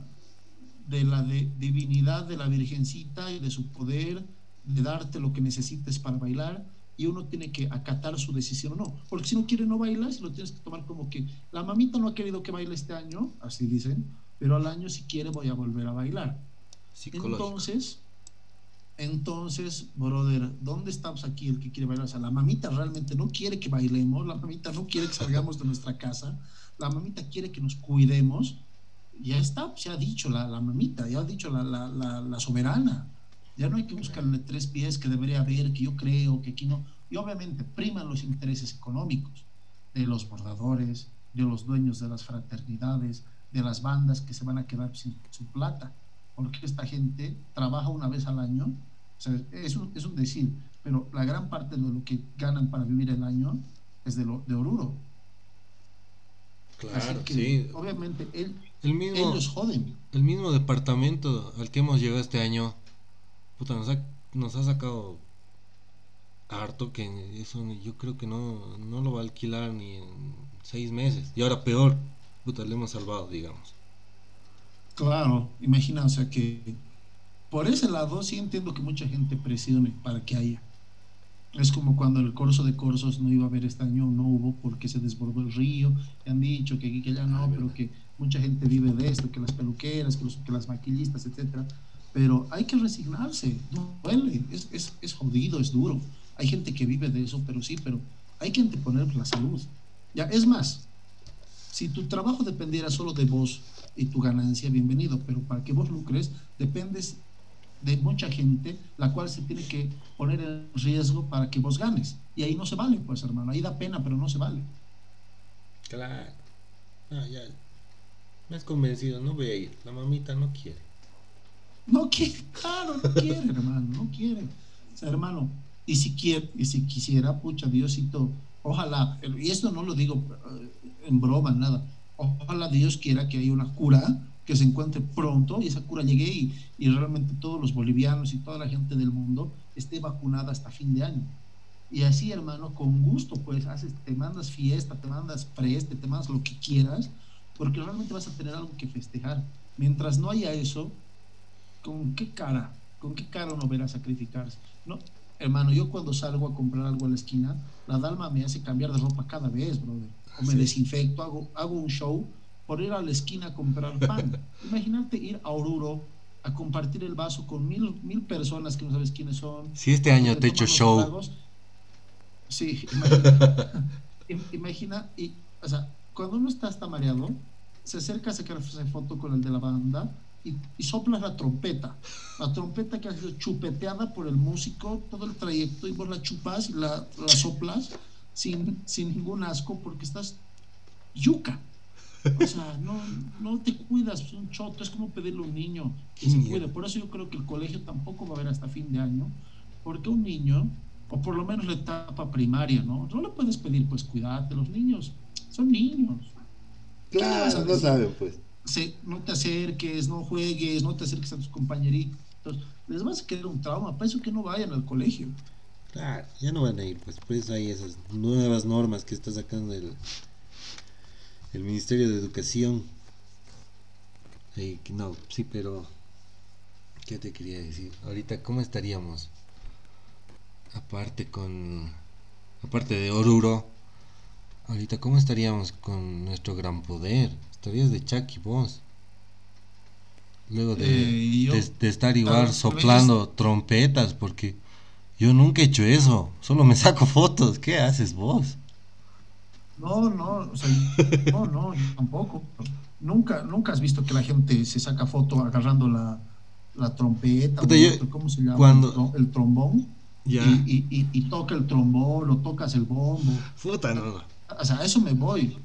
de la divinidad de la Virgencita y de su poder de darte lo que necesites para bailar y uno tiene que acatar su decisión o no. Porque si no quiere no bailas, lo tienes que tomar como que la mamita no ha querido que baile este año, así dicen, pero al año si quiere voy a volver a bailar. Entonces, entonces, brother, ¿dónde estamos aquí el que quiere bailar? O sea, la mamita realmente no quiere que bailemos, la mamita no quiere que salgamos de nuestra casa, la mamita quiere que nos cuidemos. Ya está, se ha dicho la, la mamita, ya ha dicho la, la, la soberana. Ya no hay que buscarle tres pies que debería haber, que yo creo, que aquí no. Y obviamente priman los intereses económicos de los bordadores, de los dueños de las fraternidades, de las bandas que se van a quedar sin su plata, porque esta gente trabaja una vez al año, o sea, es, un, es un decir, pero la gran parte de lo que ganan para vivir el año es de, lo, de Oruro. Claro, sí. Obviamente él, el mismo, ellos joden. El mismo departamento al que hemos llegado este año puta, nos ha, nos ha sacado harto que eso yo creo que no, no lo va a alquilar ni en seis meses. Y ahora peor, puta, le hemos salvado, digamos. Claro, imagina, o sea que por ese lado sí entiendo que mucha gente presione para que haya. Es como cuando el corso de corsos no iba a haber este año, no hubo porque se desbordó el río. Y han dicho que aquí que allá no, ah, pero que mucha gente vive de esto, que las peluqueras, que, los, que las maquillistas, etcétera pero hay que resignarse, duele, es, es, es, jodido, es duro. Hay gente que vive de eso, pero sí, pero hay que anteponer la salud. Ya, es más, si tu trabajo dependiera solo de vos y tu ganancia, bienvenido, pero para que vos lucres, dependes de mucha gente, la cual se tiene que poner en riesgo para que vos ganes. Y ahí no se vale, pues, hermano, ahí da pena, pero no se vale. Claro. Ah, ya. Me has convencido, no voy a ir. La mamita no quiere. No quiere, claro, no quiere, hermano, no quiere. O sea, hermano, y si quiere, y si quisiera, pucha, Diosito, ojalá, y esto no lo digo eh, en broma, nada, ojalá Dios quiera que haya una cura que se encuentre pronto y esa cura llegue y, y realmente todos los bolivianos y toda la gente del mundo esté vacunada hasta fin de año. Y así, hermano, con gusto, pues, haces, te mandas fiesta, te mandas preste, te mandas lo que quieras, porque realmente vas a tener algo que festejar. Mientras no haya eso, ¿con qué cara? ¿Con qué cara uno verá sacrificarse? No, hermano, yo cuando salgo a comprar algo a la esquina, la dalma me hace cambiar de ropa cada vez, brother. O me desinfecto, hago, hago un show por ir a la esquina a comprar pan. Imagínate ir a Oruro a compartir el vaso con mil, mil personas que no sabes quiénes son. Si este año te he hecho show. Sí, imagina, imagina, y, o sea, cuando uno está hasta mareado, se acerca a sacarse foto con el de la banda y, soplas la trompeta. La trompeta que ha sido chupeteada por el músico todo el trayecto y vos la chupas y la, soplas sin, sin ningún asco porque estás yuca. O sea, no, no te cuidas, es un choto, es como pedirle a un niño que se cuide. Por eso yo creo que el colegio tampoco va a haber hasta fin de año, porque un niño, o por lo menos la etapa primaria, ¿no? No le puedes pedir, pues cuidarte, los niños son niños. Claro, no saben, pues no te acerques, no juegues, no te acerques a tus compañeritos. Les vas a quedar un trauma, para eso que no vayan al colegio. Claro, ya no van a ir, pues, pues hay esas nuevas normas que está sacando el, el Ministerio de Educación. no, sí, pero, ¿qué te quería decir? Ahorita, ¿cómo estaríamos? Aparte con, aparte de Oruro, ahorita, ¿cómo estaríamos con nuestro gran poder? Estarías de Chucky vos. Luego de, eh, estar igual soplando trompetas, porque Yo nunca he hecho eso, solo me saco fotos. ¿Qué haces vos? No, no, o sea, no, no, yo tampoco. Nunca, nunca has visto que la gente se saca foto agarrando la, la trompeta, Puta, o yo- el- ¿cómo se llama? cuando- El, tro- el trombón. Ya. Y, y- y- y toca el trombón o tocas el bombo. Puta, no, no. O sea, a eso me voy.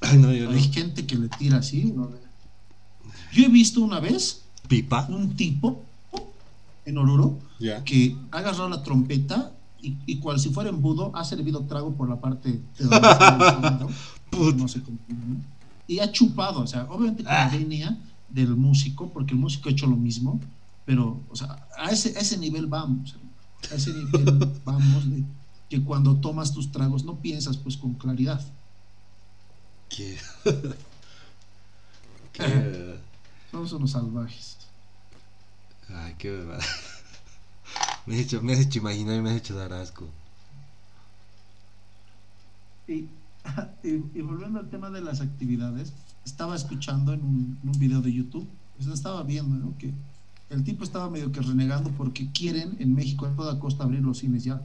Ay, no, yo no. Hay gente que le tira así. ¿no? Yo he visto una vez Pipa. un tipo en Oruro Ya. que ha agarrado la trompeta y, y cual si fuera embudo ha servido trago por la parte de donde está el no sé cómo, ¿no? y ha chupado, o sea, obviamente con Ah. la venia del músico, porque el músico ha hecho lo mismo, pero, o sea, a ese, a ese nivel vamos, a ese nivel vamos de que cuando tomas tus tragos no piensas pues con claridad. ¿Qué? ¿Qué? Somos unos salvajes. Ay, qué verdad. Me has hecho, me has hecho imaginar y me has hecho dar asco. Y, y, y volviendo al tema de las actividades, estaba escuchando en un, en un video de YouTube, pues, estaba viendo ¿no? que el tipo estaba medio que renegando porque quieren en México a toda costa abrir los cines ya.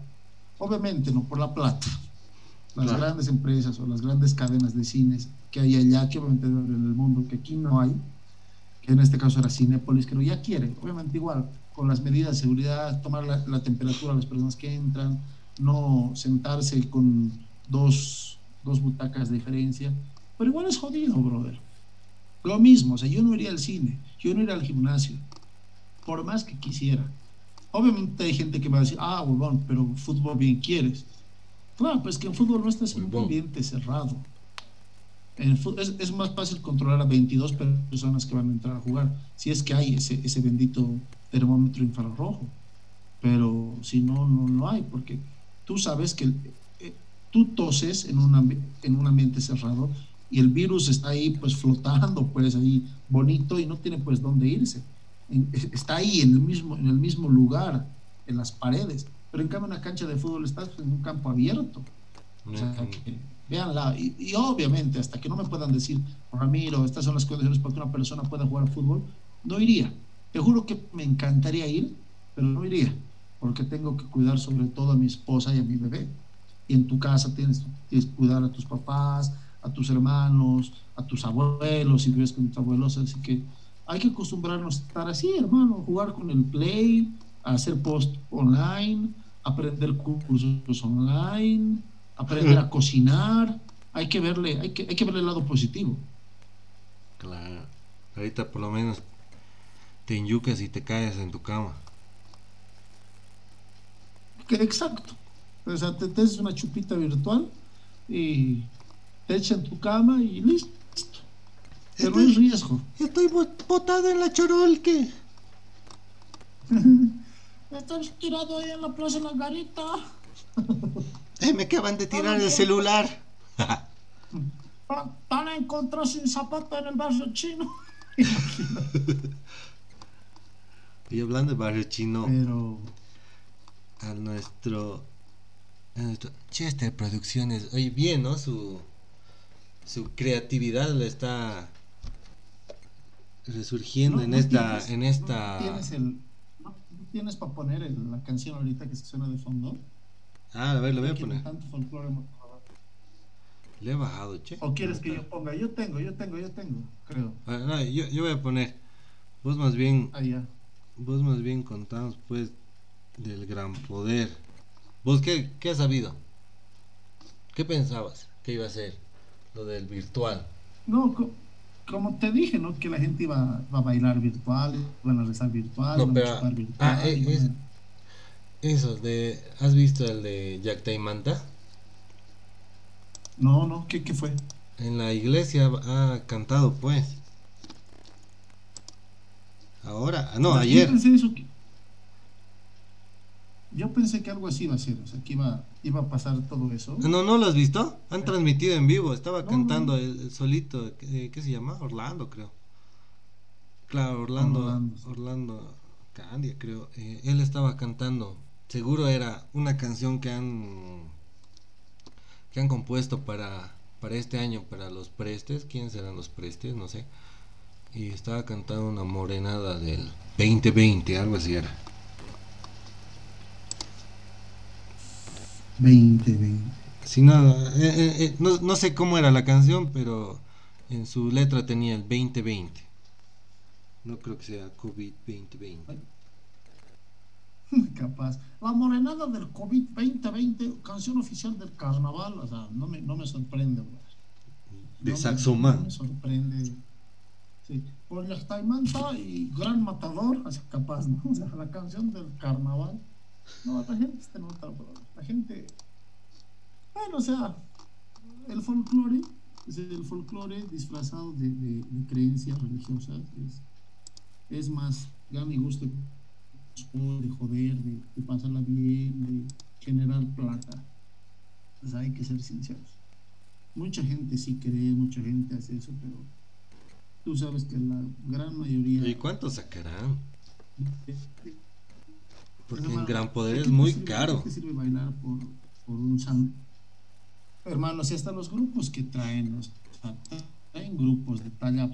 Obviamente, no por la plata. Las Claro. grandes empresas o las grandes cadenas de cines que hay allá, que obviamente en el mundo, que aquí no hay, que en este caso era Cinépolis, que ya quiere, obviamente igual, con las medidas de seguridad, tomar la, la temperatura a las personas que entran, no sentarse con dos, dos butacas de diferencia, pero igual es jodido, brother. Lo mismo, o sea, yo no iría al cine, yo no iría al gimnasio, por más que quisiera. Obviamente hay gente que va a decir, ah, huevón, pero fútbol bien quieres. Claro, pues que en fútbol no estás en un ambiente cerrado. En fu- es, es más fácil controlar a 22 personas que van a entrar a jugar, si es que hay ese, ese bendito termómetro infrarrojo. Pero si no, no lo hay, porque tú sabes que eh, tú toses en un, en un ambiente cerrado y el virus está ahí pues flotando, pues ahí bonito y no tiene pues dónde irse. En- está ahí en el mismo, en el mismo lugar, en las paredes. Pero en cambio en una cancha de fútbol estás en un campo abierto. O sea, que véanla. Y, y obviamente, hasta que no me puedan decir, Ramiro, estas son las condiciones para que una persona pueda jugar fútbol, no iría. Te juro que me encantaría ir, pero no iría, porque tengo que cuidar sobre todo a mi esposa y a mi bebé. Y en tu casa tienes, tienes que cuidar a tus papás, a tus hermanos, a tus abuelos, si vives con tus abuelos. Así que hay que acostumbrarnos a estar así, hermano, jugar con el play, a hacer post online, aprender cursos online, aprender a cocinar. Hay que verle, hay que, hay que verle el lado positivo. Claro. Ahorita por lo menos te enyucas y te caes en tu cama. Exacto. O sea, te, te haces una chupita virtual y te echas en tu cama y listo. Pero no hay riesgo. Estoy botado en la chorolque. Estás tirado ahí en la plaza de la garita. Eh, me acaban de tirar el celular. Van a encontrar sin zapato en el barrio chino. Y hablando de barrio chino, Pero a nuestro, a nuestro Chester Producciones, oye, bien, ¿no? Su, su creatividad le está resurgiendo No, en no esta, tienes- en no esta. tienes el, tienes para poner el- la canción ahorita que se suena de fondo. Ah, a ver, le voy a poner. tanto folclore. Le he bajado, che. ¿O quieres que yo ponga? Yo tengo, yo tengo, yo tengo, creo. Ah, no, yo, yo voy a poner. Vos más bien, Ah, ya. Vos más bien contanos pues del gran poder. ¿Vos qué, qué has sabido? ¿Qué pensabas que iba a ser lo del virtual? No, co- como te dije, ¿no? Que la gente iba, a bailar virtual, van a rezar virtual, No, pero- a chupar virtual. ah, eh, a- Eso de, ¿has visto el de Jack Manta? No, no, ¿qué, qué fue? En la iglesia ha cantado pues. Ahora, ah, no, ayer. pensé eso que- Yo pensé que algo así iba a ser, o sea, que iba, iba a pasar todo eso. No, ¿no lo has visto? Han transmitido en vivo, estaba No, cantando no. el, el solito, ¿qué, qué se llama? Orlando, creo. Claro, Orlando, Orlando. Orlando Candia, creo. Eh, él estaba cantando, seguro era una canción que han que han compuesto para para este año, para los prestes, ¿quiénes serán los prestes? No sé. Y estaba cantando una morenada del 2020, algo así era. 2020. Si no, eh, eh, eh, no, no sé cómo era la canción, pero en su letra tenía el 2020. No creo que sea COVID 2020. Capaz. La morenada del COVID 2020, canción oficial del carnaval, o sea, no me, no me sorprende. De No me- Saxoman. No me sorprende. Sí. Por la Taimanta y Gran Matador, capaz, ¿no? O sea, la canción del carnaval. No, la gente está en otra. La gente. Bueno, o sea, el folclore, el folclore disfrazado de, de- creencias religiosas, es, más gana y gusto de joder, de, de pasarla bien, de generar plata. Pues hay que ser sinceros. Mucha gente sí cree, mucha gente hace eso, pero tú sabes que la gran mayoría. ¿Y cuánto sacarán? Porque Hermano, en Gran Poder ¿de es muy sirve- caro. ¿de qué sirve bailar por, por un? Hermano, si hasta los grupos que traen, o sea, traen grupos de talla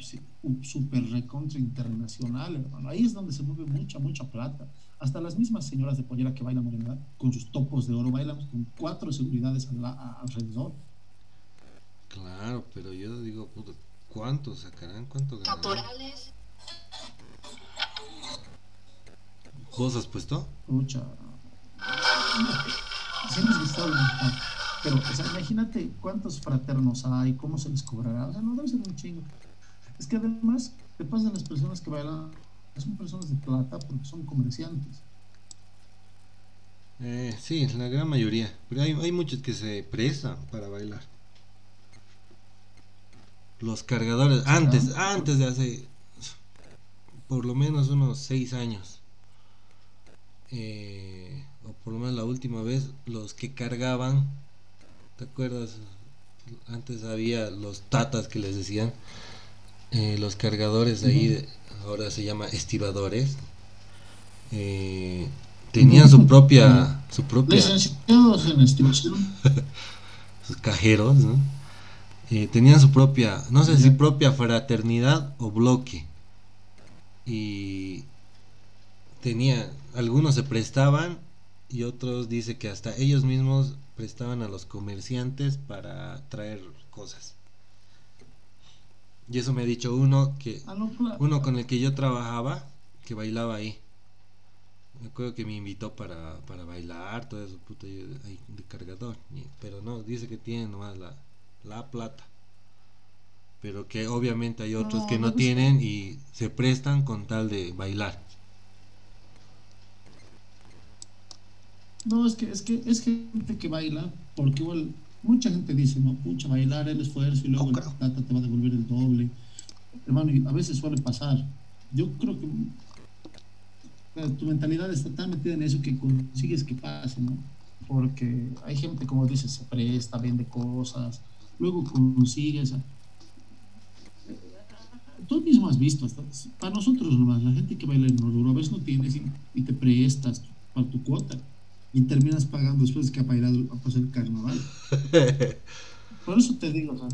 super recontra internacional, hermano. Ahí es donde se mueve mucha, mucha plata. Hasta las mismas señoras de pollera que bailan con sus topos de oro bailan con cuatro seguridades al la- a- alrededor. Claro, pero yo digo, puta, ¿cuánto sacarán? ¿Cuánto ganarán? Caporales, ¿Vos has puesto? Pucha. Siempre es estado limitado. Pero, o sea, imagínate cuántos fraternos hay, cómo se les cobrará. O sea, no debe ser un chingo. Es que además, te pasan las personas que bailan, son personas de plata porque son comerciantes. Eh, sí, la gran mayoría. Pero hay, hay muchos que se prestan para bailar. Los cargadores, antes, ¿no? antes de hace por lo menos unos seis años. eh, o por lo menos la última vez, los que cargaban, ¿te acuerdas? Antes había los tatas que les decían, eh, los cargadores de ahí, ahora se llama estibadores, eh, tenían su propia, su propia, Licenciados en estimación. sus cajeros, ¿no? Eh, tenían su propia, no sé si propia fraternidad o bloque. Y tenía, algunos se prestaban y otros dice que hasta ellos mismos prestaban a los comerciantes para traer cosas. Y eso me ha dicho uno que Ah, uno con el que yo trabajaba que bailaba ahí. Me acuerdo que me invitó para, para bailar, todo eso, yo ahí de cargador. Pero no, dice que tiene nomás la, la plata. Pero que obviamente hay otros No, que no, no tienen y se prestan con tal de bailar. No, es que, es que es gente que baila, porque igual mucha gente dice, no, pucha, bailar el esfuerzo y luego creo. plata te va a devolver el doble. Hermano, y a veces suele pasar. Yo creo que tu mentalidad está tan metida en eso que consigues que pase, ¿no? Porque hay gente, como dices, se presta, vende cosas, luego consigues. Tú mismo has visto, hasta- para nosotros nomás, la gente que baila en Oruro, a veces no tienes y, y te prestas para tu cuota y terminas pagando después de que ha bailado pasado el carnaval. Por eso te digo, o sea,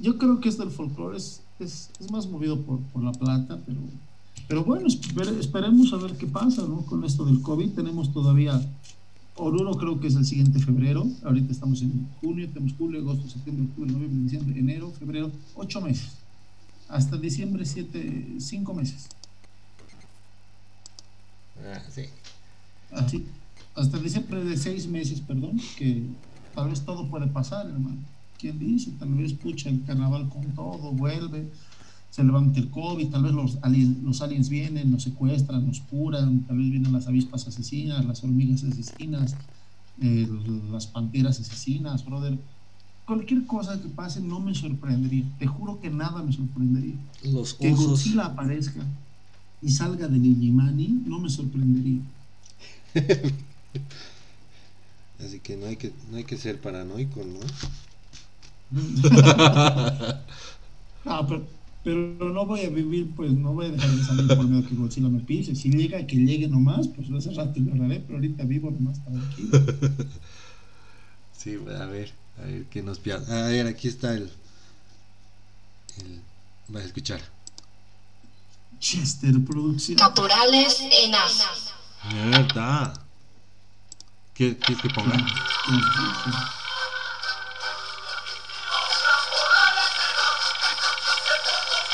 yo creo que esto del folclore es, es, es más movido por, por la plata, pero, pero bueno, esper- esperemos a ver qué pasa ¿no? con esto del COVID. Tenemos todavía, Oruro creo que es el siguiente febrero, ahorita estamos en junio, tenemos julio, agosto, septiembre, octubre, noviembre, diciembre, enero, febrero, ocho meses. Hasta diciembre, siete, cinco meses. Ah, sí. Así, hasta diciembre de seis meses, perdón, que tal vez todo puede pasar, hermano. ¿Quién dice? Tal vez pucha el carnaval con todo, vuelve, se levanta el COVID, tal vez los aliens, los aliens vienen, nos secuestran, nos curan, tal vez vienen las avispas asesinas, las hormigas asesinas, eh, las panteras asesinas, brother. Cualquier cosa que pase no me sorprendería. Te juro que nada me sorprendería. Los Que osos. Godzilla aparezca y salga de Nijimani no me sorprendería. Así que no hay que, no hay que ser paranoico, ¿no? Ah, pero, pero no voy a vivir, pues no voy a dejar de salir por miedo que Godzilla me pise. Si llega, que llegue nomás, pues hace rato lloraré, pero ahorita vivo nomás tranquilo. Sí, a ver, a ver qué nos pia- A ver, aquí está el. el vas a escuchar. Chester Producción. caporales en asa. Mierda. ¿Quieres, ¿Quieres que ponga?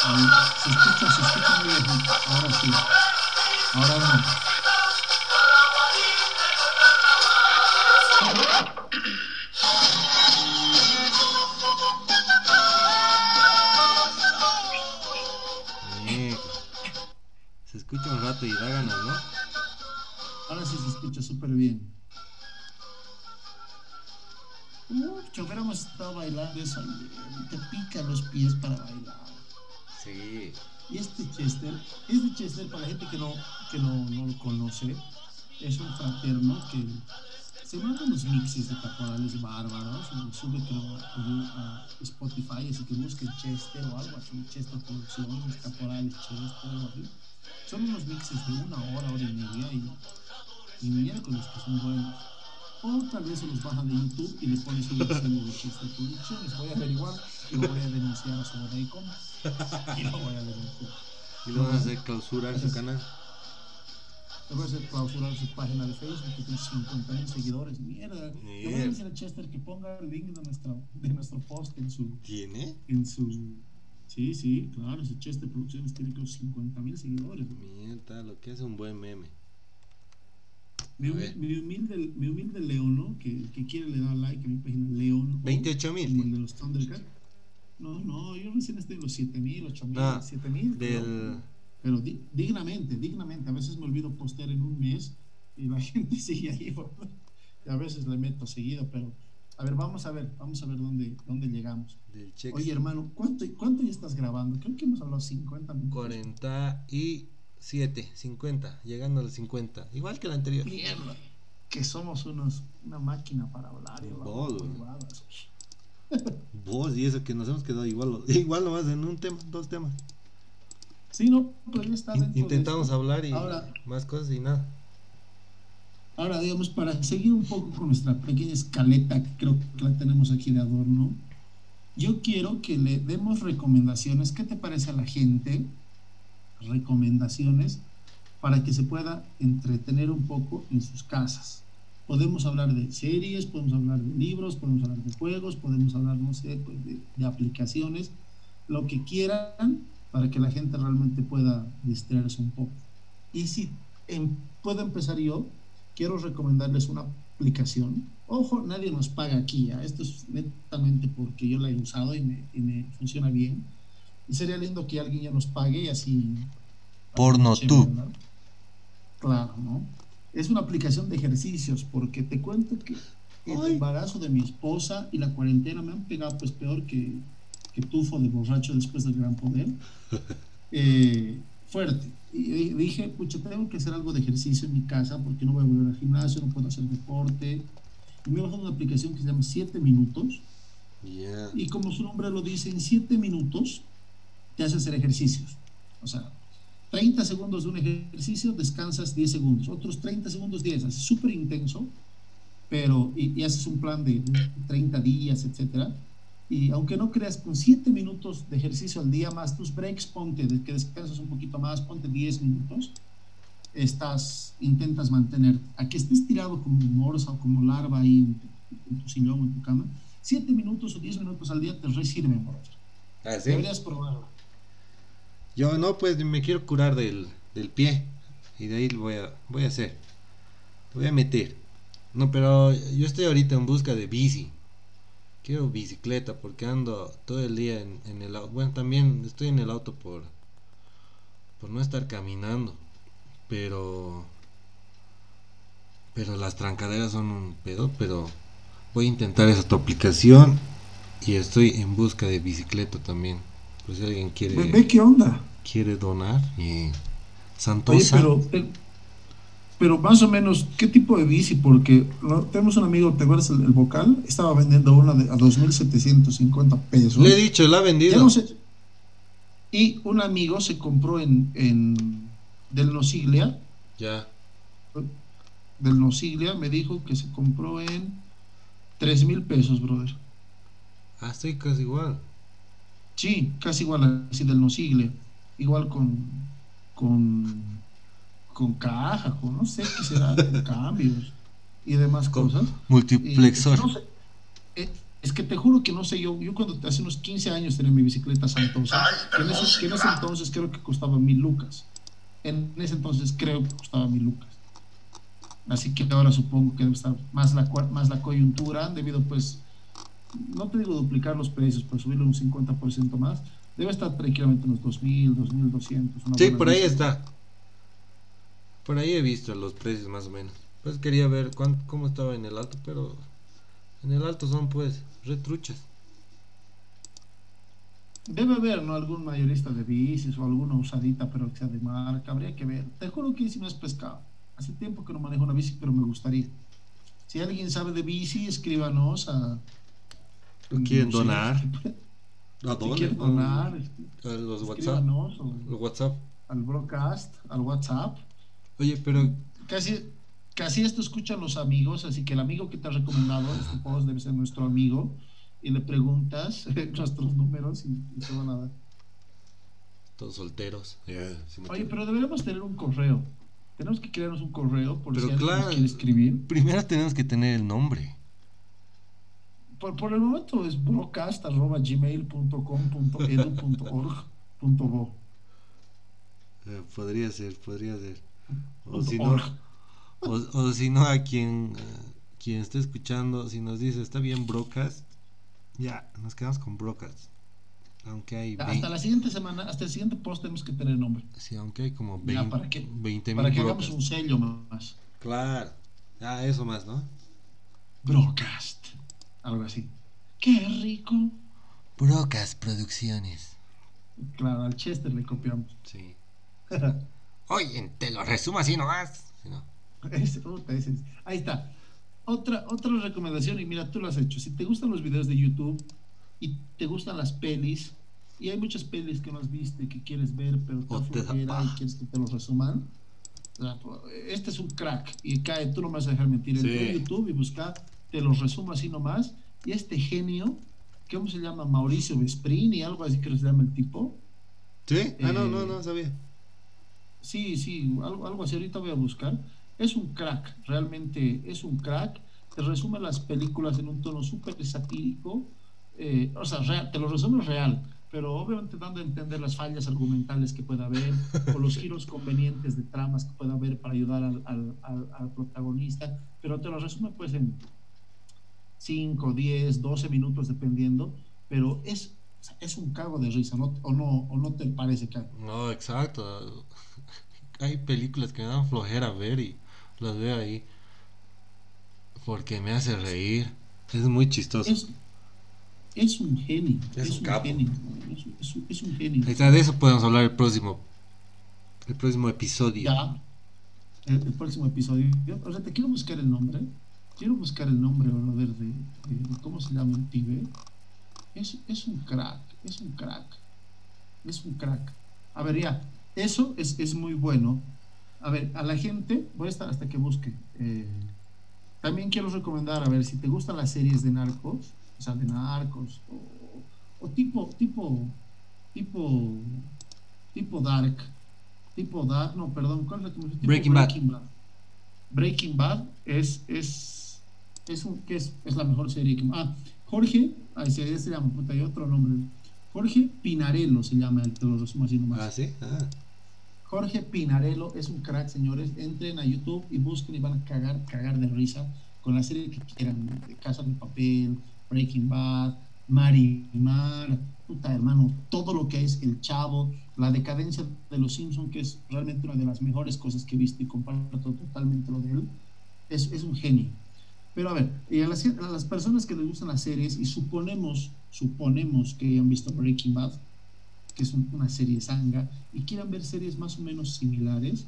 Se escucha, se escucha muy bien. Ahora sí. Ahora no. Se escucha un rato y da ganas, ¿no? Ahora sí se escucha súper bien. Si hubiéramos estado bailando eso ayer, te pican los pies para bailar. Y este Chester, este Chester, para la gente que no, que no, no lo conoce, es un fraterno que se manda unos mixes de caporales bárbaros, lo sube creo, a, a Spotify, así que busquen Chester o algo así, Chester Producciones, caporales Chester, algo así. Son unos mixes de una hora, hora y media, y, y miércoles que son buenos. O tal vez se los bajan de YouTube y le pones un diseño de Chester Producciones. Voy a averiguar lo voy a denunciar a su bodega y lo voy a denunciar. Y lo van a hacer clausurar su canal. Le voy a hacer clausurar su página de Facebook que tiene 50 mil seguidores. Mierda. Le voy a Mierda. decir a Chester que ponga el link de, nuestra, de nuestro post en su, ¿Tiene? en su. Sí, sí, claro. Ese Chester Producciones tiene creo 50 mil seguidores. Mierda, lo que es un buen meme. Mi, humilde, mi humilde León, ¿no? Que, que quiere le da like a mi página León. 28 Como el mil. de los Thundercats. No, no, yo recién estoy en los 7 mil, 8 mil, Ah, 7 mil. Del. Pero di- dignamente, dignamente. A veces me olvido postear en un mes y la gente sigue ahí. Y a veces le meto seguido, pero a ver, vamos a ver, vamos a ver dónde, dónde llegamos. Del. Oye, hermano, ¿cuánto, ¿cuánto ya estás grabando? Creo que hemos hablado 50 minutos. 47, 50, llegando a los 50. Igual que el anterior. Mierda. Que somos unos, una máquina para hablar y y eso que nos hemos quedado igual, igual nomás en un tema, dos temas. Sí, no, ya está de Intentamos esto. hablar y Ahora- más cosas y nada. Ahora, digamos, para seguir un poco con nuestra pequeña escaleta, que creo que la tenemos aquí de adorno, yo quiero que le demos recomendaciones. ¿Qué te parece a la gente? Recomendaciones para que se pueda entretener un poco en sus casas. Podemos hablar de series, podemos hablar de libros, podemos hablar de juegos, podemos hablar, no sé, pues, de, de aplicaciones, lo que quieran para que la gente realmente pueda distraerse un poco. Y si em- puedo empezar yo, quiero recomendarles una aplicación. Ojo, nadie nos paga aquí, ¿ah? esto es netamente porque yo la he usado y me, y me funciona bien. Y sería lindo que alguien ya nos pague y así. Porno tú. Claro, ¿no? Es una aplicación de ejercicios porque te cuento que el Ay. embarazo de mi esposa y la cuarentena me han pegado pues peor que, que tufo de borracho después del gran poder. Eh, fuerte. Y di- dije, pucha, tengo que hacer algo de ejercicio en mi casa porque no voy a volver al gimnasio, no puedo hacer deporte. Y me he bajado una aplicación que se llama 7 minutos. Y como su nombre lo dice, en 7 minutos te hace hacer ejercicios. O sea, 30 segundos de un ejercicio, descansas 10 segundos. Otros 30 segundos, 10. Así súper intenso. Pero, y, y haces un plan de 30 días, etcétera. Y aunque no creas, con 7 minutos de ejercicio al día más tus breaks, ponte, de que descansas un poquito más, ponte 10 minutos, estás, intentas mantener, a que estés tirado como morsa o como larva ahí en tu, en tu sillón o en tu cama, 7 minutos o 10 minutos al día te resirven. ¿Ah, sí? Deberías probarlo. Yo no, pues me quiero curar del, del pie. Y de ahí lo voy a, voy a hacer. Voy a meter. No, pero yo estoy ahorita en busca de bici. Quiero bicicleta porque ando todo el día en, en el auto. Bueno, también estoy en el auto por, por no estar caminando. Pero... Pero las trancaderas son un pedo, pero voy a intentar esa tu aplicación. Y estoy en busca de bicicleta también. Pues si alguien quiere Ve, ve qué onda. quiere donar y Oye, Santosa pero, el- pero más o menos, ¿qué tipo de bici? Porque ¿no? tenemos un amigo, ¿te acuerdas el, el vocal? Estaba vendiendo una de, a 2.750 pesos. le he dicho la ha vendido no sé. Y un amigo se compró en, en del Nosiglia, ya del Nosiglia, me dijo que se compró en 3 mil pesos, brother. ah estoy casi igual Sí, casi igual así del Nosiglia. Igual con, con, con caja, con no sé qué será, con cambios. y demás cosas. Multiplexor. Eh, es que te juro que no sé, yo, yo cuando hace unos 15 años tenía mi bicicleta Santosa, que en, ese, que en ese entonces creo que costaba mil lucas. En ese entonces creo que costaba mil lucas. Así que ahora supongo que debe estar más la, más la coyuntura, debido pues, no te digo duplicar los precios, pero subirlo un 50% más, debe estar tranquilamente unos 2.000, 2.200. Sí, por ahí está. Por ahí he visto los precios más o menos. Pues quería ver cuánto, cómo estaba en el alto, pero en el alto son pues retruchas. Debe haber, ¿no? Algún mayorista de bicis o alguna usadita, pero que sea de marca. Habría que ver. Te juro que si me has pescado. Hace tiempo que no manejo una bici, pero me gustaría. Si alguien sabe de bici, escríbanos a. ¿Quieren donar? ¿A dónde? Si quieren donar, a los WhatsApp. Los WhatsApp. Al broadcast, al WhatsApp. Oye, pero. Casi, casi esto escuchan los amigos, así que el amigo que te ha recomendado este post debe ser nuestro amigo. Y le preguntas nuestros números y, y, van a dar. Todos solteros. Oye, pero deberíamos tener un correo. Tenemos que crearnos un correo por Pero si alguien quiere escribir. Primero tenemos que tener el nombre. Por, por el momento es brocast.gmail.com.edu.org.bo. Eh, podría ser, podría ser. O si no, o, o, si no a quien, uh, quien esté escuchando, si nos dice está bien Brocast, ya, nos quedamos con Brocast. Aunque hay hasta la siguiente semana, hasta el siguiente post tenemos que tener nombre. Sí, aunque hay como 20, ya, para que, 20 Para que hagamos un sello más. Claro. Ah, eso más, ¿no? Brocast. Algo así. ¡Qué rico! Brocast Producciones. Claro, al Chester le copiamos. Sí. Oye, te lo resumo así nomás. Si no. ahí está. Otra, otra recomendación, y mira, tú lo has hecho. Si te gustan los videos de YouTube, y te gustan las pelis y hay muchas pelis que no has visto y que quieres ver pero te flojera y quieres que te los resuman este es un crack y cae tú no me vas a dejar mentir en YouTube y busca te los resumo así nomás. Y este genio ¿cómo se llama? Mauricio Vesprini algo así que se llama el tipo. ¿sí? ah no no no sabía. sí sí algo, algo así ahorita voy a buscar. Es un crack realmente es un crack. Te resume las películas en un tono súper satírico. Eh, o sea, te lo resumo real, pero obviamente dando a entender las fallas argumentales que pueda haber o los giros convenientes de tramas que pueda haber para ayudar al, al, al, protagonista, pero te lo resume pues en 5, 10, 12 minutos dependiendo, pero es, es un cago de risa, ¿no? ¿O, no, ¿O no te parece que No, exacto. Hay películas que me dan flojera ver y las veo ahí porque me hace reír. Es muy chistoso es un genio. Es, un, genio. Es, un genio. de eso podemos hablar el próximo, el próximo episodio. Ya. El, próximo episodio. O sea, te quiero buscar el nombre. Quiero buscar el nombre, brother, de, de, cómo se llama el pibe. Es, es un crack. Es un crack. Es un crack. A ver, ya. Eso es, es muy bueno. A ver, a la gente, voy a estar hasta que busque. Eh, también quiero recomendar, a ver, si te gustan las series de narcos, o sea, de narcos, o, tipo, tipo, tipo, tipo dark, tipo dark, no, perdón, ¿cuál es la que Breaking, Breaking Bad. Breaking Bad es, es, es, un, que es, es la mejor serie que... Ah, Jorge, ahí se, se llama, puta, hay otro nombre. Jorge Pinarello se llama, te lo resumo así nomás. Ah, sí. Ah. Jorge Pinarello es un crack, señores. Entren a YouTube y busquen y van a cagar, cagar de risa con la serie que quieran, de Casa de Papel, Breaking Bad, Marimar, puta hermano, todo lo que es El Chavo, la decadencia de los Simpsons, que es realmente una de las mejores cosas que he visto y comparto totalmente lo de él, es, es un genio. Pero a ver, y a, las, a las, personas que les gustan las series y suponemos, suponemos que hayan visto Breaking Bad, que es una serie sanga, y quieran ver series más o menos similares,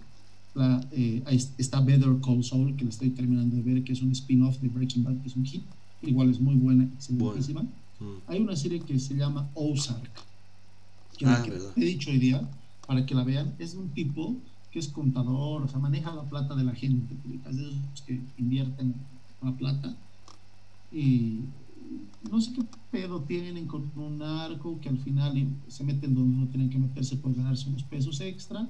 la, eh, está Better Call Saul, que la estoy terminando de ver, que es un spin-off de Breaking Bad, que es un hit igual es muy buena, excelentísima. Mm. Hay una serie que se llama Ozark, que, ah, he dicho hoy día, para que la vean, es un tipo que es contador, o sea, maneja la plata de la gente, los que invierten la plata, y no sé qué pedo tienen con un narco que al final se meten donde no tienen que meterse por ganarse unos pesos extra,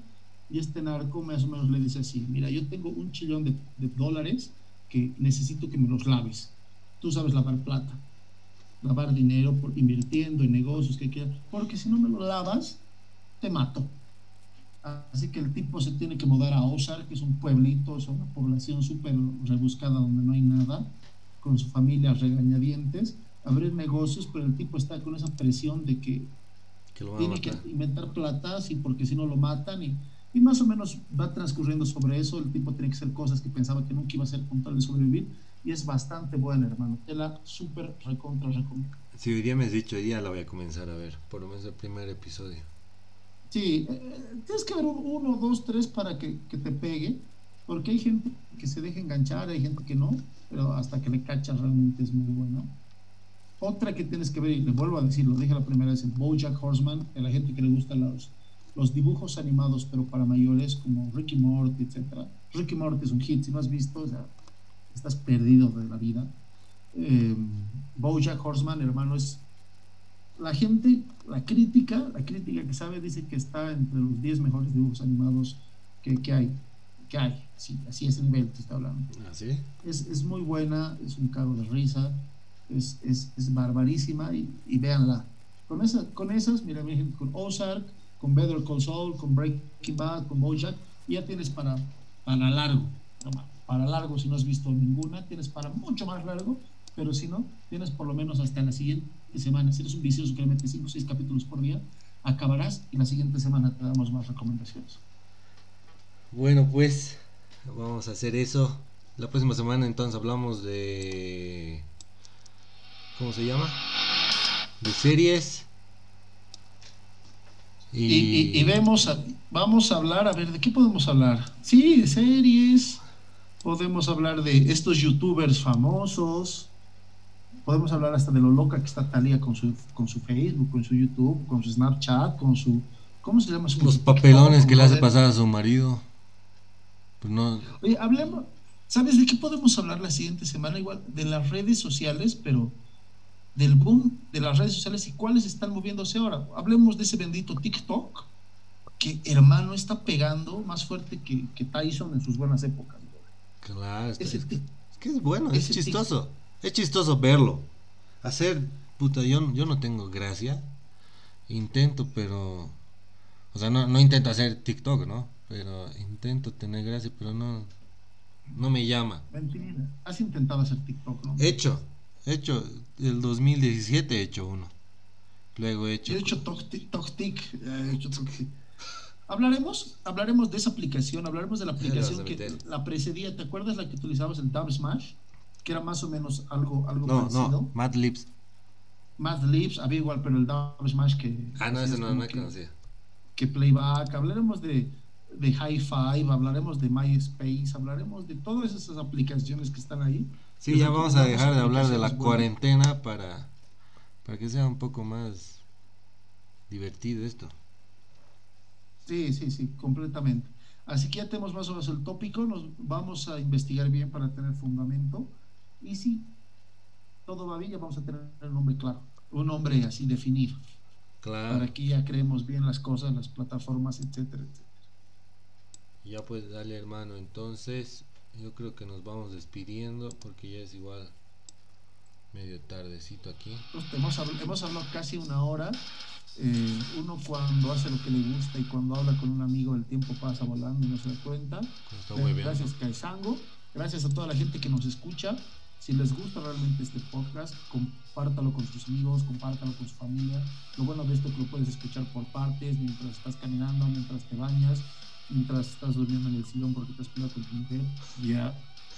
y este narco más o menos le dice así, mira, yo tengo un chillón de, de dólares, que necesito que me los laves. Tú sabes lavar plata, lavar dinero por, invirtiendo en negocios que quieras, porque si no me lo lavas, te mato. Así que el tipo se tiene que mudar a Osar, que es un pueblito, es una población súper rebuscada donde no hay nada, con su familia regañadientes, abrir negocios, pero el tipo está con esa presión de que, tiene que inventar platas y porque si no lo matan y, y, más o menos va transcurriendo sobre eso, el tipo tiene que hacer cosas que pensaba que nunca iba a hacer con tal de sobrevivir y es bastante buena, hermano. Te la súper recontra recomiendo. Si hoy día me has dicho, hoy día la voy a comenzar a ver, por lo menos el primer episodio. Sí, eh, tienes que ver uno, dos, tres para que, que, te pegue, porque hay gente que se deja enganchar, hay gente que no, pero hasta que le cachas realmente es muy bueno. Otra que tienes que ver, y le vuelvo a decir, lo dije la primera vez, el Bojack Horseman, a la gente que le gustan los, los dibujos animados, pero para mayores, como Ricky Morty, etc. Ricky Morty es un hit, si no has visto, o estás perdido de la vida. Eh, Bojack Horseman, hermano, es la gente, la crítica, la crítica que sabe dice que está entre los 10 mejores dibujos animados que, que hay. Que hay, sí, así es el nivel está hablando. ¿Así? ¿Ah, es, es, muy buena, es un cago de risa, es, es, es barbarísima y, y, véanla. Con, esa, con esas, mira, con Ozark, con Better Call Saul, con Breaking Bad, con Bojack, ya tienes para, para largo. Para largo, si no has visto ninguna, tienes para mucho más largo, pero si no, tienes por lo menos hasta la siguiente semana. Si eres un vicioso que le metes 5 o 6 capítulos por día, acabarás y la siguiente semana te damos más recomendaciones. Bueno, pues vamos a hacer eso. La próxima semana entonces hablamos de... ¿Cómo se llama? De series. Y, y, vemos, vamos a hablar, a ver, ¿de qué podemos hablar? Sí, de series. Podemos hablar de estos youtubers famosos podemos hablar hasta de lo loca que está Talia con su, con su Facebook, con su YouTube, con su Snapchat, con su... ¿Cómo se llama? Los papelones que le hace pasar a su marido. Pues no... Oye, hablemos... ¿Sabes de qué podemos hablar la siguiente semana? Igual de las redes sociales, pero del boom de las redes sociales y cuáles están moviéndose ahora. Hablemos de ese bendito TikTok, que hermano está pegando más fuerte que, que Tyson en sus buenas épocas. Claro, es, es, que es bueno, es chistoso. Es chistoso verlo. Hacer, puta, yo, yo no tengo gracia. Intento, pero... O sea, no, no intento hacer TikTok, ¿no? Pero intento tener gracia, pero no... No me llama. Mentira. Has intentado hacer TikTok, ¿no? He hecho. He hecho. El 2017 he hecho uno. Luego he hecho... Yo he hecho TokTik. He hecho Hablaremos, hablaremos de esa aplicación, hablaremos de la aplicación que la precedía. ¿Te acuerdas la que utilizabas el Dub Smash? Que era más o menos algo, algo no, parecido. No, Mad Lips. Mad Lips, había igual, pero el Dub Smash que. Ah, no, ese no, no que, conocía. Que Playback, hablaremos de, de High Five, hablaremos de MySpace, hablaremos de todas esas aplicaciones que están ahí. Sí, ya vamos a dejar de hablar de la cuarentena para, para que sea un poco más divertido esto. Sí, sí, sí, completamente. Así que ya tenemos más o menos el tópico, nos vamos a investigar bien para tener fundamento y si todo va bien, ya vamos a tener un nombre claro, un nombre así definido. Claro. Para que ya creemos bien las cosas, las plataformas, etcétera, etcétera. Ya pues dale hermano, entonces yo creo que nos vamos despidiendo porque ya es igual medio tardecito aquí. hemos, hemos hablado casi una hora. Eh, uno cuando hace lo que le gusta y cuando habla con un amigo el tiempo pasa volando y no se da cuenta. Gracias Caisango, gracias a toda la gente que nos escucha. Si les gusta realmente este podcast, compártalo con sus amigos, compártalo con su familia. Lo bueno de esto es que lo puedes escuchar por partes, mientras estás caminando, mientras te bañas, mientras estás durmiendo en el sillón porque te has peleado con tu mujer. Ya.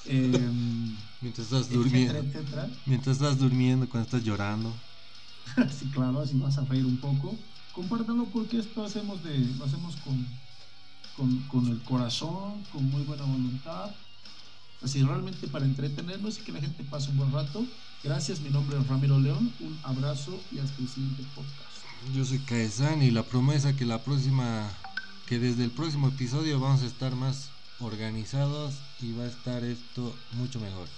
Em, mientras estás durmiendo. Mientras estás durmiendo, cuando estás llorando. sí, claro, así vas a reír un poco. Compártalo porque esto hacemos de, lo hacemos con, con, con el corazón, con muy buena voluntad así realmente para entretenernos y que la gente pase un buen rato. Gracias, mi nombre es Ramiro León, un abrazo y hasta el siguiente podcast. Yo soy Caezán y la promesa que la próxima, que desde el próximo episodio vamos a estar más organizados y va a estar esto mucho mejor.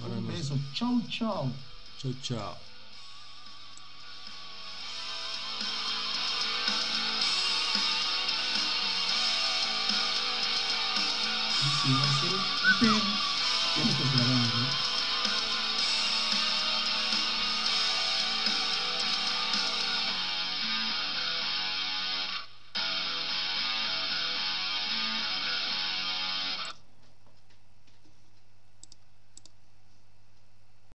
un beso, chao, chao. Chao, chao. Va